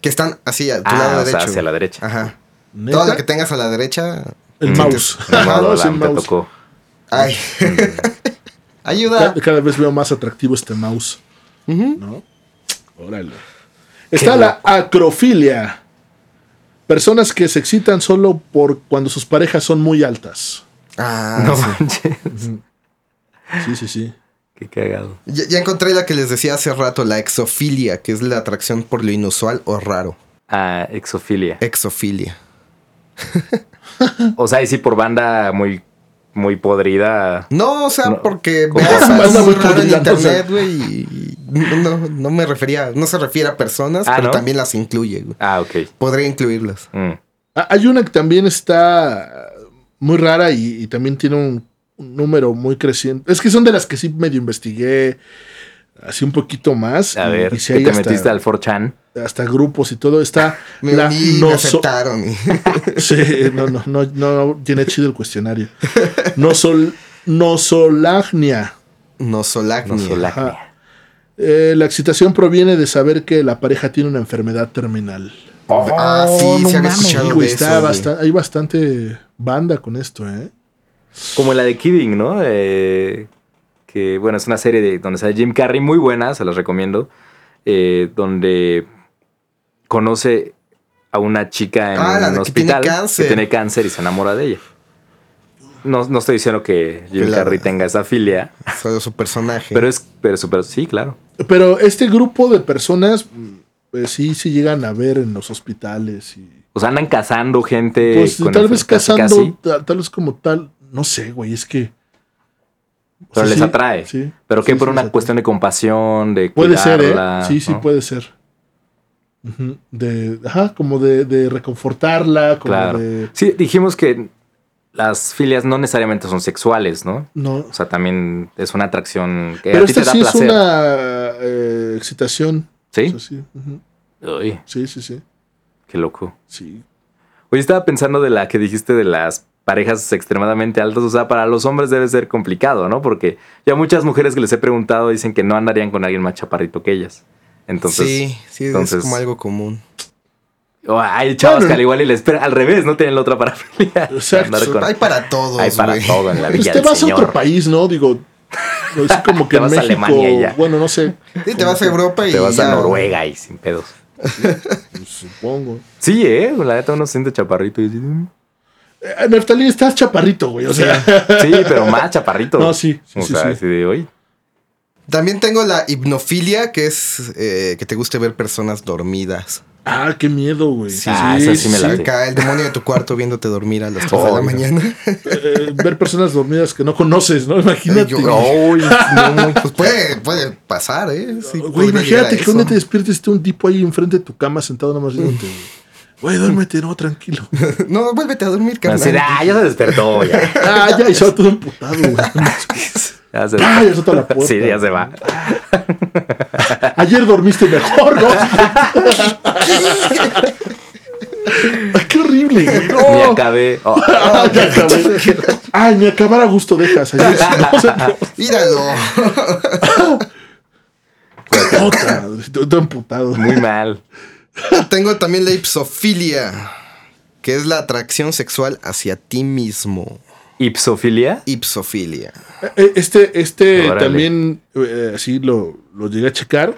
B: Que están así a tu
D: Ah,
B: lado
D: o sea,
B: derecho.
D: hacia la derecha.
B: Ajá.
C: ¿Neta?
B: Todo lo que tengas a la derecha.
C: El mouse.
D: No,
C: Ajá,
D: no,
C: es el
D: te
C: mouse.
D: tocó.
B: Ay. Ayuda.
C: Cada, cada vez veo más atractivo este mouse. ¿No? Órale. Está la acrofilia. Personas que se excitan solo por cuando sus parejas son muy altas.
B: Ah,
D: No
B: sí.
D: manches.
C: Sí, sí, sí.
D: Qué cagado.
B: Ya, ya encontré la que les decía hace rato, la exofilia, que es la atracción por lo inusual o raro.
D: Ah, exofilia.
B: Exofilia.
D: O sea, y sí, por banda muy, muy podrida.
B: No, o sea,
D: No,
B: porque veas
C: muy
B: raro en
C: o
B: internet, güey, y no, no, no me refería, no se refiere a personas,
D: Ah,
B: pero
D: ¿no?
B: también las incluye, güey.
D: Ah, ok.
B: Podría incluirlas.
D: Mm.
C: Ah, Hay una que también está muy rara y, y también tiene un, un número muy creciente. Es que son de las que sí medio investigué así un poquito más.
D: A
C: y-
D: ver,
C: y sí
D: ¿qué
C: hay
D: te
C: hasta,
D: metiste al 4chan?
C: hasta grupos y todo. Está
B: Me
C: la
B: uní, me
C: noso-
B: aceptaron.
C: Sí, no, no, no, no, tiene chido el cuestionario. Nosol, nosolagnia.
B: Nosolacnia.
D: Nosolacnia.
C: Eh, la excitación proviene de saber que la pareja tiene una enfermedad terminal.
B: Ah, sí,
D: Oh, no
B: había
D: mames.
B: escuchado
C: Sí,
B: de
C: güey,
B: eso,
C: está
B: güey.
C: basta- hay bastante banda con esto, ¿eh?
D: Como la de Kidding, ¿no? Eh, que, bueno, es una serie de, donde sale Jim Carrey muy buena, se las recomiendo. eh, donde conoce a una chica en
B: Ah,
D: un
B: que tiene
D: hospital que tiene cáncer y se enamora de ella. No, no estoy diciendo que Jim Carrey tenga esa filia,
B: Solo su personaje.
D: pero es pero super, sí, claro.
C: Pero este grupo de personas, pues sí, sí llegan a ver en los hospitales y...
D: O sea, andan cazando gente.
C: Pues
D: con
C: tal vez cazando,
D: casi,
C: tal, tal vez como tal, no sé, güey, es que... o
D: pero les atrae.
C: sí,
D: pero que por una cuestión de compasión, de
C: Puede ser, ¿eh? Sí, sí,
D: ¿no?
C: puede ser. De, ajá, como de, de reconfortarla, como
D: Claro.
C: de...
D: Sí, dijimos que las filias no necesariamente son sexuales, ¿no?
C: No.
D: O sea, también es una atracción que
C: Pero
D: a ti te da
C: sí es
D: placer.
C: una eh, excitación.
D: ¿Sí?
C: Eso sí.
D: Uy,
C: sí, sí, sí.
D: qué loco.
C: Sí.
D: Oye, estaba pensando de la que dijiste de las parejas extremadamente altas. O sea, para los hombres debe ser complicado, ¿no? Porque ya muchas mujeres que les he preguntado dicen que no andarían con alguien más chaparrito que ellas. Entonces,
B: sí, sí,
D: entonces-
B: es como algo común.
D: o hay chavas
C: Bueno.
D: que al igual y les espera al revés, no tienen la otra.
C: Exacto.
D: Andar con-
B: Hay para todos,
D: hay para todo en la
C: Pues
D: villa
C: te vas a otro país, ¿no? Digo, es como que
D: Te
C: en
D: vas a Alemania y ya.
C: bueno, no sé,
B: Sí, te vas a Europa y
D: Te vas
B: ya.
D: a Noruega y sin pedos.
C: pues, supongo.
D: Sí, eh, la neta uno se siente chaparrito y.
C: Eh, Neftalí, estás chaparrito, güey. O sea,
D: Sí, pero más chaparrito.
C: No, sí, sí,
D: o
C: sí,
D: sea,
C: sí.
D: de hoy.
B: También tengo la hipnofilia, que es eh, que te guste ver personas dormidas.
C: ah, qué miedo, güey.
B: Sí,
D: Ah, esa sí me la-
B: Acá el demonio de tu cuarto viéndote dormir a las 3 de la
D: no.
B: mañana.
C: Eh, ver personas dormidas que no conoces, ¿no? Imagínate.
B: Yo-
D: no, muy-
B: Pues puede, puede pasar, ¿eh? Sí,
C: Güey, imagínate que un día te despiertes esté un tipo ahí enfrente de tu cama sentado nada más viéndote, güey. Güey, duérmete, no, tranquilo.
B: No, vuélvete a dormir, carnal.
D: así ah, ya se despertó, ya.
C: Ah, ya, y se va todo emputado, güey.
D: Ya se,
C: Ah, ya la puerta.
D: Sí, ya se va.
C: Ayer dormiste mejor, ¿no? Ay, qué horrible, güey. No.
D: Ni acabé. Oh,
C: Ah, ya acabé. Ay, ni acabar a gusto dejas. Ayer, no, o sea, no.
B: Míralo.
C: Otra, estoy todo emputado.
D: muy mal.
B: Tengo también la ipsofilia, que es la atracción sexual hacia ti mismo.
D: ¿Ipsofilia?
B: Ipsofilia.
C: Eh, Este, este
D: Órale.
C: también, eh, así lo, lo llegué a checar.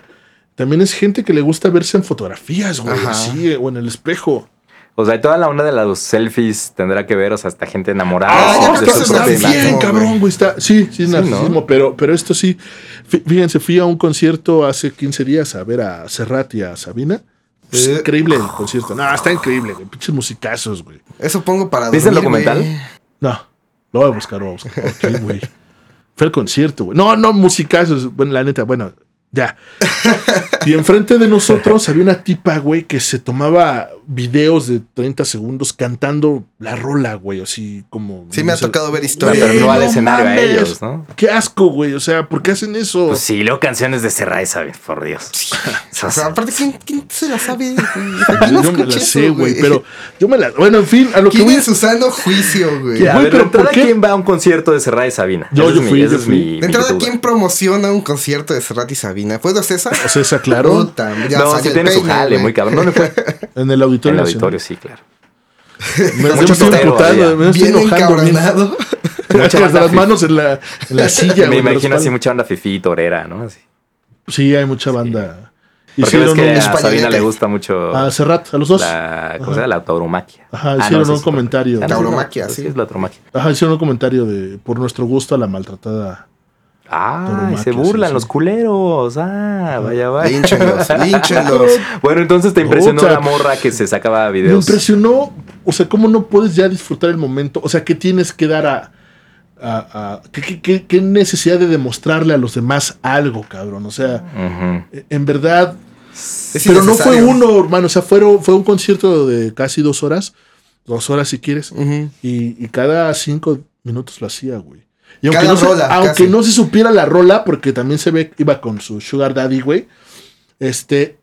C: También es gente que le gusta verse en fotografías, güey.
B: Ajá.
C: Sí, o en el espejo.
D: O sea, toda la onda de los selfies tendrá que ver, o sea, esta gente enamorada
B: Ah, ya
D: de su
C: está bien,
B: narcisismo,
C: cabrón,
B: güey.
C: Está, sí, sí, es
D: ¿no?
C: narcisismo, pero, pero esto sí. Fí- Fíjense, fui a un concierto hace 15 días a ver a Serrat y a Sabina. Es
B: Eh.
C: increíble el concierto. No, está increíble, güey. Pinches musicazos, güey.
B: Eso pongo para dormir,
D: ¿Viste el documental?
B: güey.
C: No, lo voy a buscar, lo voy a buscar. Ok, güey. Fue el concierto, güey. No, no, musicazos. Bueno, la neta, bueno, ya. Y enfrente de nosotros había una tipa, güey, que se tomaba videos de 30 segundos cantando la rola, güey, así como...
B: Sí, me ha tocado ver historias.
D: pero no al escenario a ellos, ¿no?
C: Qué asco, güey. O sea, ¿por qué hacen eso?
D: Pues sí, luego canciones de Serrat, ¿sabes? Por Dios.
B: O sea, aparte, ¿quién, quién se la sabe?
C: yo
B: no
C: me la
B: escuché
C: sé, güey, pero yo me la... Bueno, en fin, a lo que
B: ¿Quién su sano juicio, güey?
D: A ver,
C: pero
D: de entrada,
C: ¿por qué?
D: ¿quién va a un concierto de Serrat y Sabina?
C: Yo- yo
D: es
C: fui, yo
D: es
C: fui.
D: mi- mi
B: De entrada. ¿quién promociona un concierto de Serrat y Sabina? ¿Puedo César?
C: Esa, claro,
D: No,
B: el
D: tiene su jale, muy cabrón. ¿Dónde fue?
C: en el Auditorio
D: En el
C: Nacional.
D: auditorio, sí, claro.
C: Me,
D: Mucho
C: me estoy
D: había.
C: me estoy
B: Bien
C: enojando. bien.
B: encabronado.
D: Mucha
C: Hasta
D: banda
C: las
D: fi-
C: manos en la, en la silla.
D: Me
C: güey, de
D: imagino
C: los
D: así
C: palos.
D: mucha onda fifí, torera, ¿no? Así.
C: Sí, hay mucha banda.
D: Porque ves
C: Hicieron
D: que
C: un,
D: a
B: españolete.
D: Sabina le gusta mucho
C: a Serrat, a los dos.
D: la, ¿cómo se llama? La tauromaquia.
C: Ajá,
D: Ah,
C: hicieron un comentario.
D: Ah,
B: Tauromaquia, sí.
D: es la tauromaquia.
C: Ajá, hicieron un comentario de por nuestro gusto a la maltratada.
D: Ah, se burlan
C: sí,
D: los culeros. Ah, vaya, vaya.
B: Línchenlos, línchenlos.
D: Bueno, entonces te impresionó la morra que se sacaba
C: Me
D: videos.
C: impresionó, o sea, cómo no puedes ya disfrutar el momento. O sea, ¿qué tienes que dar a. a- a- ¿qué, qué- qué- qué necesidad de demostrarle a los demás algo, cabrón? O sea,
D: Ujú.
C: en verdad.
B: Es
C: Pero no fue uno, hermano. O sea, fueron, fue un concierto de casi dos horas. Dos horas si quieres. Y, y cada cinco minutos lo hacía, güey. Y aunque,
B: Cada
C: no, se,
B: rola,
C: aunque
B: casi.
C: no se supiera la rola, porque también se ve que iba con su Sugar Daddy, güey. Este,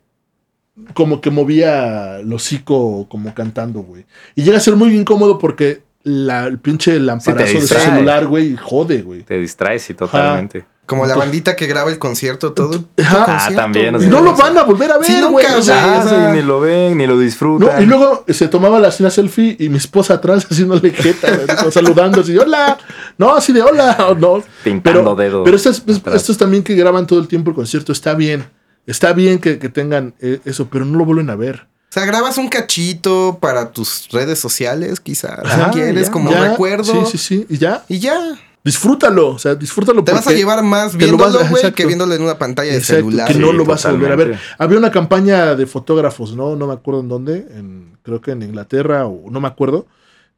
C: como que movía el hocico como cantando, güey. Y llega a ser muy incómodo porque la, el pinche lamparazo de su celular, güey, jode, güey.
D: Te distraes, sí, totalmente.
B: Como la bandita que graba el concierto, todo.
D: Ah,
B: concierto,
D: también, o
C: Y
D: sea,
C: no lo van a volver a
B: Sí,
C: ver,
B: nunca,
C: güey. o sea,
D: Ah,
B: o sea-
D: sí, ni lo ven, ni lo disfrutan.
C: no, y luego se tomaba la, la selfie y mi esposa atrás haciéndole jeta, saludando así, hola. No, así de hola. o No.
D: Pintando
C: pero,
D: dedos
C: Pero estos, estos también que graban todo el tiempo el concierto, está bien. Está bien que, que tengan eh, eso, pero no lo vuelven a ver.
B: O sea, grabas un cachito para tus redes sociales, quizás. Si quieres,
D: ya.
B: como
C: Ya,
B: recuerdo.
C: Sí, sí, sí. Y ya.
B: Y ya.
C: Disfrútalo. O sea, disfrútalo.
B: Te vas a llevar más viéndolo, güey, que viéndolo en una pantalla de
C: Exacto,
B: celular.
C: que no
D: Sí,
C: lo vas a volver a ver. Había una campaña de fotógrafos, ¿no? No me acuerdo en dónde, en, creo que en Inglaterra o no me acuerdo,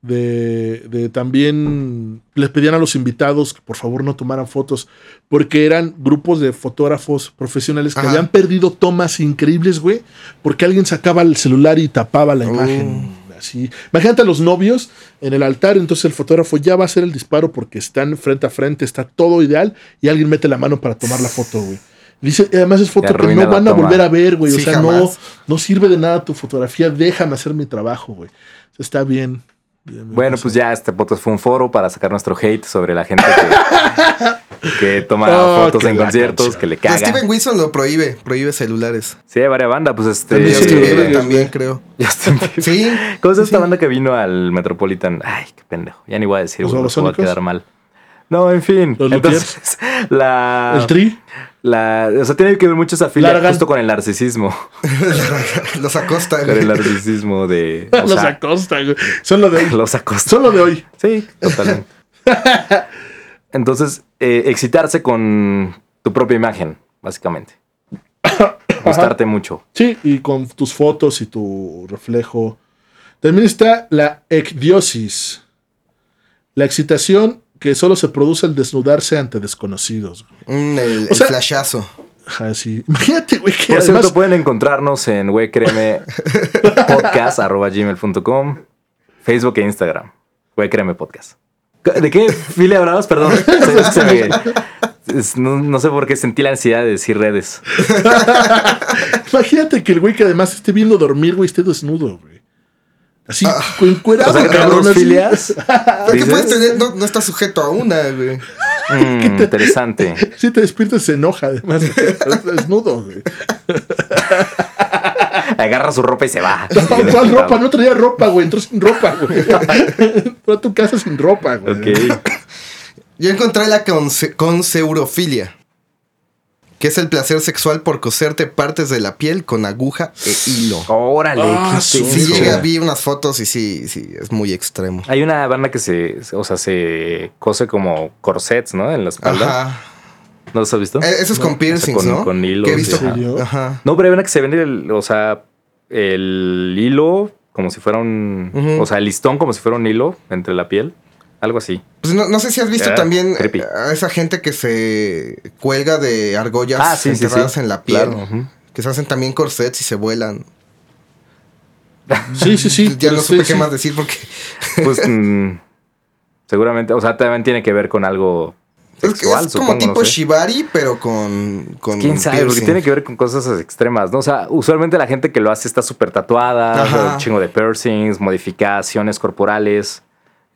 C: de, de también les pedían a los invitados que por favor no tomaran fotos porque eran grupos de fotógrafos profesionales que
B: Ajá.
C: habían perdido tomas increíbles, güey, porque alguien sacaba el celular y tapaba la imagen. Así. Imagínate a los novios en el altar, entonces el fotógrafo ya va a hacer el disparo porque están frente a frente, está todo ideal y alguien mete la mano para tomar la foto, güey. Dice, además es foto que no van a volver a ver, güey.
B: Sí,
C: o sea, no,
B: jamás.
C: no sirve de nada tu fotografía, déjame hacer mi trabajo, güey. Está bien. Bien,
D: Bueno,
C: bien,
D: pues ya este podcast fue un foro para sacar nuestro hate sobre la gente que, que toma
C: Oh,
D: fotos
C: que
D: en conciertos, que le caga.
B: Steven Wilson lo prohíbe, prohíbe celulares.
D: Sí, hay varias bandas, pues este.
C: También
B: Justin
C: sí,
B: Bieber
C: sí,
B: también, creo.
D: Justin Bieber.
B: Sí.
D: ¿Cómo es esta banda que vino al Metropolitan? Ay, qué pendejo. Ya ni voy a decir,
C: ¿Los
D: güey, voy a quedar mal. No, en fin.
C: ¿Los
D: Entonces, la.
C: El tri.
D: La, o sea, tiene que ver mucho esa
C: Largan.
D: justo con el narcisismo.
B: Los acosta.
D: Con el
B: güey.
D: narcisismo de. o
C: los
D: sea,
C: acosta, güey. Son lo de hoy.
D: los acosta.
C: Son lo de hoy.
D: Sí, totalmente. Entonces, eh, excitarse con tu propia imagen, básicamente. Gustarte mucho.
C: Sí, y con tus fotos y tu reflejo. También está la ecdiosis. La excitación que solo se produce al desnudarse ante desconocidos.
B: Mm, el,
C: O
B: el
C: sea-
B: flashazo.
C: Ajá, sí. Imagínate, güey, que
D: Por
C: además...
D: cierto, pueden encontrarnos en podcast.gmail.com, Facebook e Instagram. Créeme Podcast. ¿De qué filia hablabas? Perdón. Se- se me- es- no, no sé por qué sentí la ansiedad de decir redes.
C: Imagínate que el güey que además esté viendo dormir, güey, esté desnudo, güey. Así, encuerado,
D: O sea,
C: cabrón,
D: dos filias.
B: Puedes tener, no, no estás sujeto a una, güey.
D: Mm, interesante.
C: Si te despiertas, se enoja, además. Estás desnudo, güey.
D: Agarra su ropa y se va.
C: No, ¿Cuál ropa? No traía ropa, güey. Entró sin ropa, güey. Entró a tu casa sin ropa, güey.
D: Ok.
B: Yo encontré la conse- conseurofilia. Que es el placer sexual por coserte partes de la piel con aguja e hilo.
D: Órale,
C: Ah,
B: Sí, llegué, vi unas fotos y sí, sí, es muy extremo.
D: Hay una banda que se, o sea, se cose como corsets, ¿no? En la espalda.
B: Ajá.
D: ¿No los has visto?
B: Eh, Eso es con piercings,
D: con-
B: ¿no?
D: con hilos,
B: Que he visto. Ajá.
D: No, pero hay una que se vende, el- o sea, el hilo como si fuera un, o sea, el listón como si fuera un hilo entre la piel, algo así.
B: Pues no, no sé si has visto
D: Ah,
B: también
D: creepy.
B: a esa gente que se cuelga de argollas
D: Ah, sí,
B: enterradas
D: sí.
B: en la piel.
D: Claro.
B: Que se hacen también corsets y se vuelan.
C: Sí, sí, sí.
B: ya no supe
C: sí,
B: qué
C: sí.
B: más decir porque
D: Pues mm, seguramente, o sea, también tiene que ver con algo
B: es, que
D: sexual,
B: es como
D: supongo,
B: tipo
D: no sé.
B: shibari, pero con, con
D: Quién sabe, porque tiene que ver con cosas extremas, ¿no? O sea, usualmente la gente que lo hace está súper tatuada, un chingo de piercings, modificaciones corporales,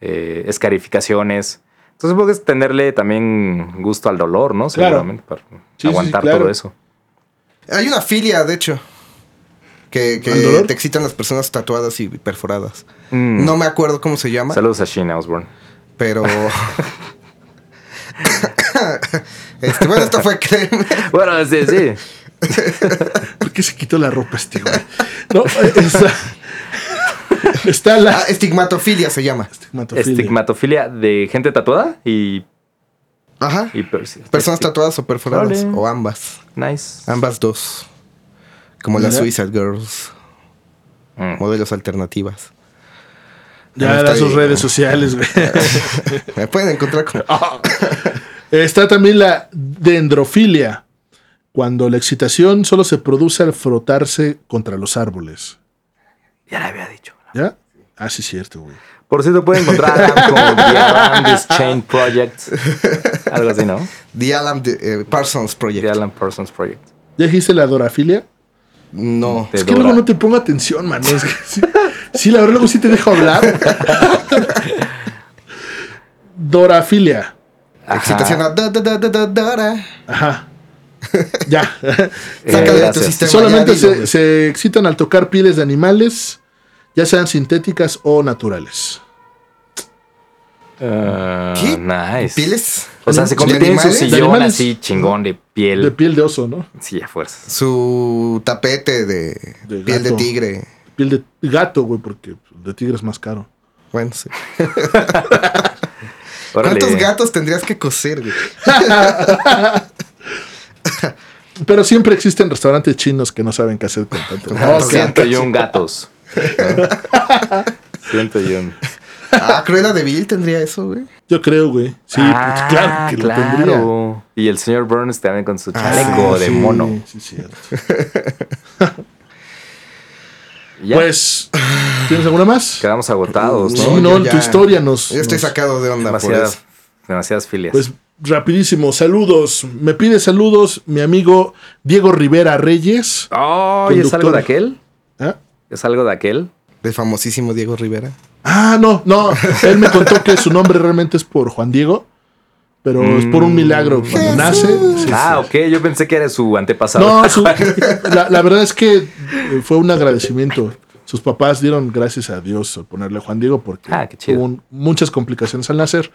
D: eh, escarificaciones. Entonces puedes tenerle también gusto al dolor, ¿no?
C: Claro.
D: Seguramente, para
C: Sí, sí,
D: aguantar
C: claro.
D: todo eso.
B: Hay una filia, de hecho. Que, te excitan las personas tatuadas y perforadas.
D: Mm.
B: No me acuerdo cómo se llama,
D: Saludos a Sheena Osborne.
B: pero. este, bueno, esto fue créeme.
D: Bueno, sí, sí.
C: ¿Por qué se quitó la ropa este güey? No, eh, está, la
B: Ah, estigmatofilia se llama.
C: estigmatofilia.
D: Estigmatofilia de gente tatuada y,
B: Ajá.
D: y.
B: Personas tatuadas o perforadas. O ambas.
D: Nice.
B: Ambas dos. Como las. Suicide Girls.
D: Mm.
B: Modelos alternativas.
C: Ya da sus
B: ahí.
C: redes sociales, güey.
B: Me pueden encontrar como.
C: Está también la dendrofilia, cuando la excitación solo se produce al frotarse contra los árboles.
D: Ya le había dicho.
C: ¿Ya? Ah, sí, cierto, güey.
D: Por cierto, pueden encontrar como The Alandis Chain Project. Algo así, ¿no?
B: The Alan eh, Parsons Project.
D: The Alan Parsons Project.
C: ¿Ya dijiste la dorafilia?
B: No.
C: Es que
D: Dora.
C: luego no te pongo atención, man. Es que sí, sí, la verdad, luego sí te dejo hablar. Dorafilia.
D: Ajá.
B: Excitación. a da, da, da, da, da, Dora.
C: Ajá. Ya.
D: Eh,
B: de tu sistema.
C: Solamente
B: ya,
C: se, se excitan al tocar pieles de animales, ya sean sintéticas o naturales.
D: Ah,
B: ¿Qué?
D: Nice.
B: ¿Pieles?
D: O sea, se
B: ¿De
D: convirtió en su
B: animales?
C: De
D: sillón
C: animales.
D: así chingón de piel.
C: De piel de oso, ¿no?
D: Sí, a fuerza.
B: Su tapete de,
C: De
B: piel de tigre.
C: Piel de gato, güey, porque de tigre es más caro.
B: Bueno, sí. ¿Cuántos gatos tendrías que coser, güey?
C: Pero siempre existen restaurantes chinos que no saben qué hacer con tanto.
B: Ah,
C: Ok.
B: sí.
D: 101 gatos. 101.
B: Ah, Cruella de Vil tendría eso, güey.
C: Yo creo, güey. Sí,
D: Ah,
C: pues, claro que lo tendría.
D: claro. Y el señor Burns también con su
B: Ah,
D: chaleco de
C: Sí,
D: mono.
C: Sí, cierto.
D: Ya,
C: Pues, ¿tienes alguna más?
D: quedamos agotados,
C: Sí,
D: ¿no?
C: no,
B: yo
C: en tu historia nos.
B: Yo estoy
C: nos-
B: sacado de onda por
D: demasiadas,
B: eso.
D: demasiadas filias.
C: Pues rapidísimo, saludos. Me pide saludos mi amigo Diego Rivera Reyes.
D: oh, ¿y es algo de aquel?
C: ¿Ah?
D: ¿Es algo de aquel?
B: Del famosísimo Diego Rivera.
C: Ah, no, no. Él me contó que su nombre realmente es por Juan Diego, pero es por un milagro. Cuando nace. sí,
D: ah,
C: sí.
D: ok, yo pensé que era su antepasado.
C: No, su- la, la verdad es que eh, fue un agradecimiento. Sus papás dieron gracias a Dios al ponerle Juan Diego porque
D: Ah,
C: un- muchas complicaciones al nacer.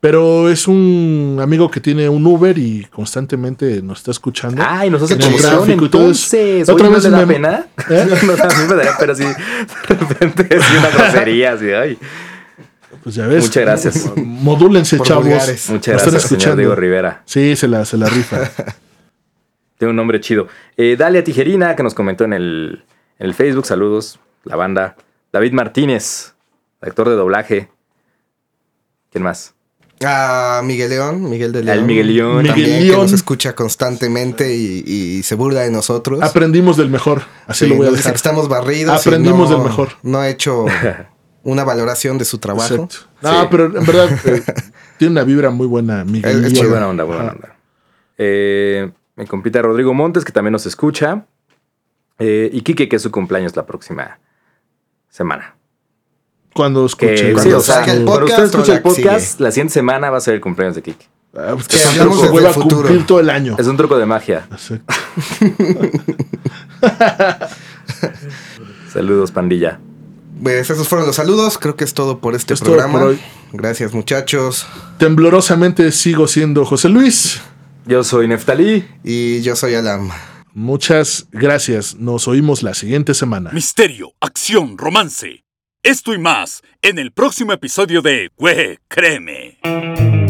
C: Pero es un amigo que tiene un Uber y constantemente nos está escuchando.
D: Ay, nos hace
C: En eso.
D: entonces.
C: Otra
D: ¿no
C: vez
D: le da
C: me-
D: pena?
C: ¿Eh?
D: No, a mí me daría pena así. De repente así una grosería así. Ay.
C: Pues ya ves.
D: Muchas gracias.
C: Modúlense,
B: Por
C: chavos.
B: vulgares.
D: Muchas
C: Nos están
D: gracias, señor
C: escuchando.
D: Diego Rivera.
C: Sí, se la, se la rifa.
D: Tiene un nombre chido. Eh, Dalia Tijerina, que nos comentó en el, en el Facebook. Saludos, la banda. David Martínez, actor de doblaje. ¿Quién más?
B: A Miguel León, Miguel de León.
D: Al Miguel León.
B: También
C: Miguel
B: que
C: León.
B: nos escucha constantemente y, y se burla de nosotros.
C: Aprendimos del mejor. Así
B: Sí,
C: lo voy a
B: que estamos barridos. y
C: Aprendimos
B: no-
C: del mejor.
B: No ha hecho una valoración de su trabajo.
C: Exacto. No,
D: Sí.
C: pero en verdad eh, tiene una vibra muy buena, Miguel.
B: Es-.
D: Muy buena onda, buena
C: Ajá.
D: onda. Eh, mi compita Rodrigo Montes, que también nos escucha. Eh, y Kike, que es su cumpleaños la próxima semana.
C: Cuando
D: Que
C: escuche.
D: sí,
B: cuando
D: o sea,
B: salga el
D: cuando usted
B: podcast,
D: escuche el podcast,
B: sigue.
D: la siguiente semana va a ser el cumpleaños de Kike.
C: Ah, pues
B: Que hablamos
C: se
B: desde
C: vuelva
B: el
C: a
B: futuro.
C: cumplir todo el año.
D: Es un truco de magia. Saludos, pandilla.
B: Pues esos fueron los saludos. Creo que es todo por este
C: Es
B: programa.
C: por hoy.
B: Gracias, muchachos.
C: Temblorosamente sigo siendo José Luis.
D: Yo soy Neftalí.
B: Y yo soy Alam.
C: Muchas gracias. Nos oímos la siguiente semana.
E: Misterio, acción, romance. Esto y más en el próximo episodio de Güey, créeme.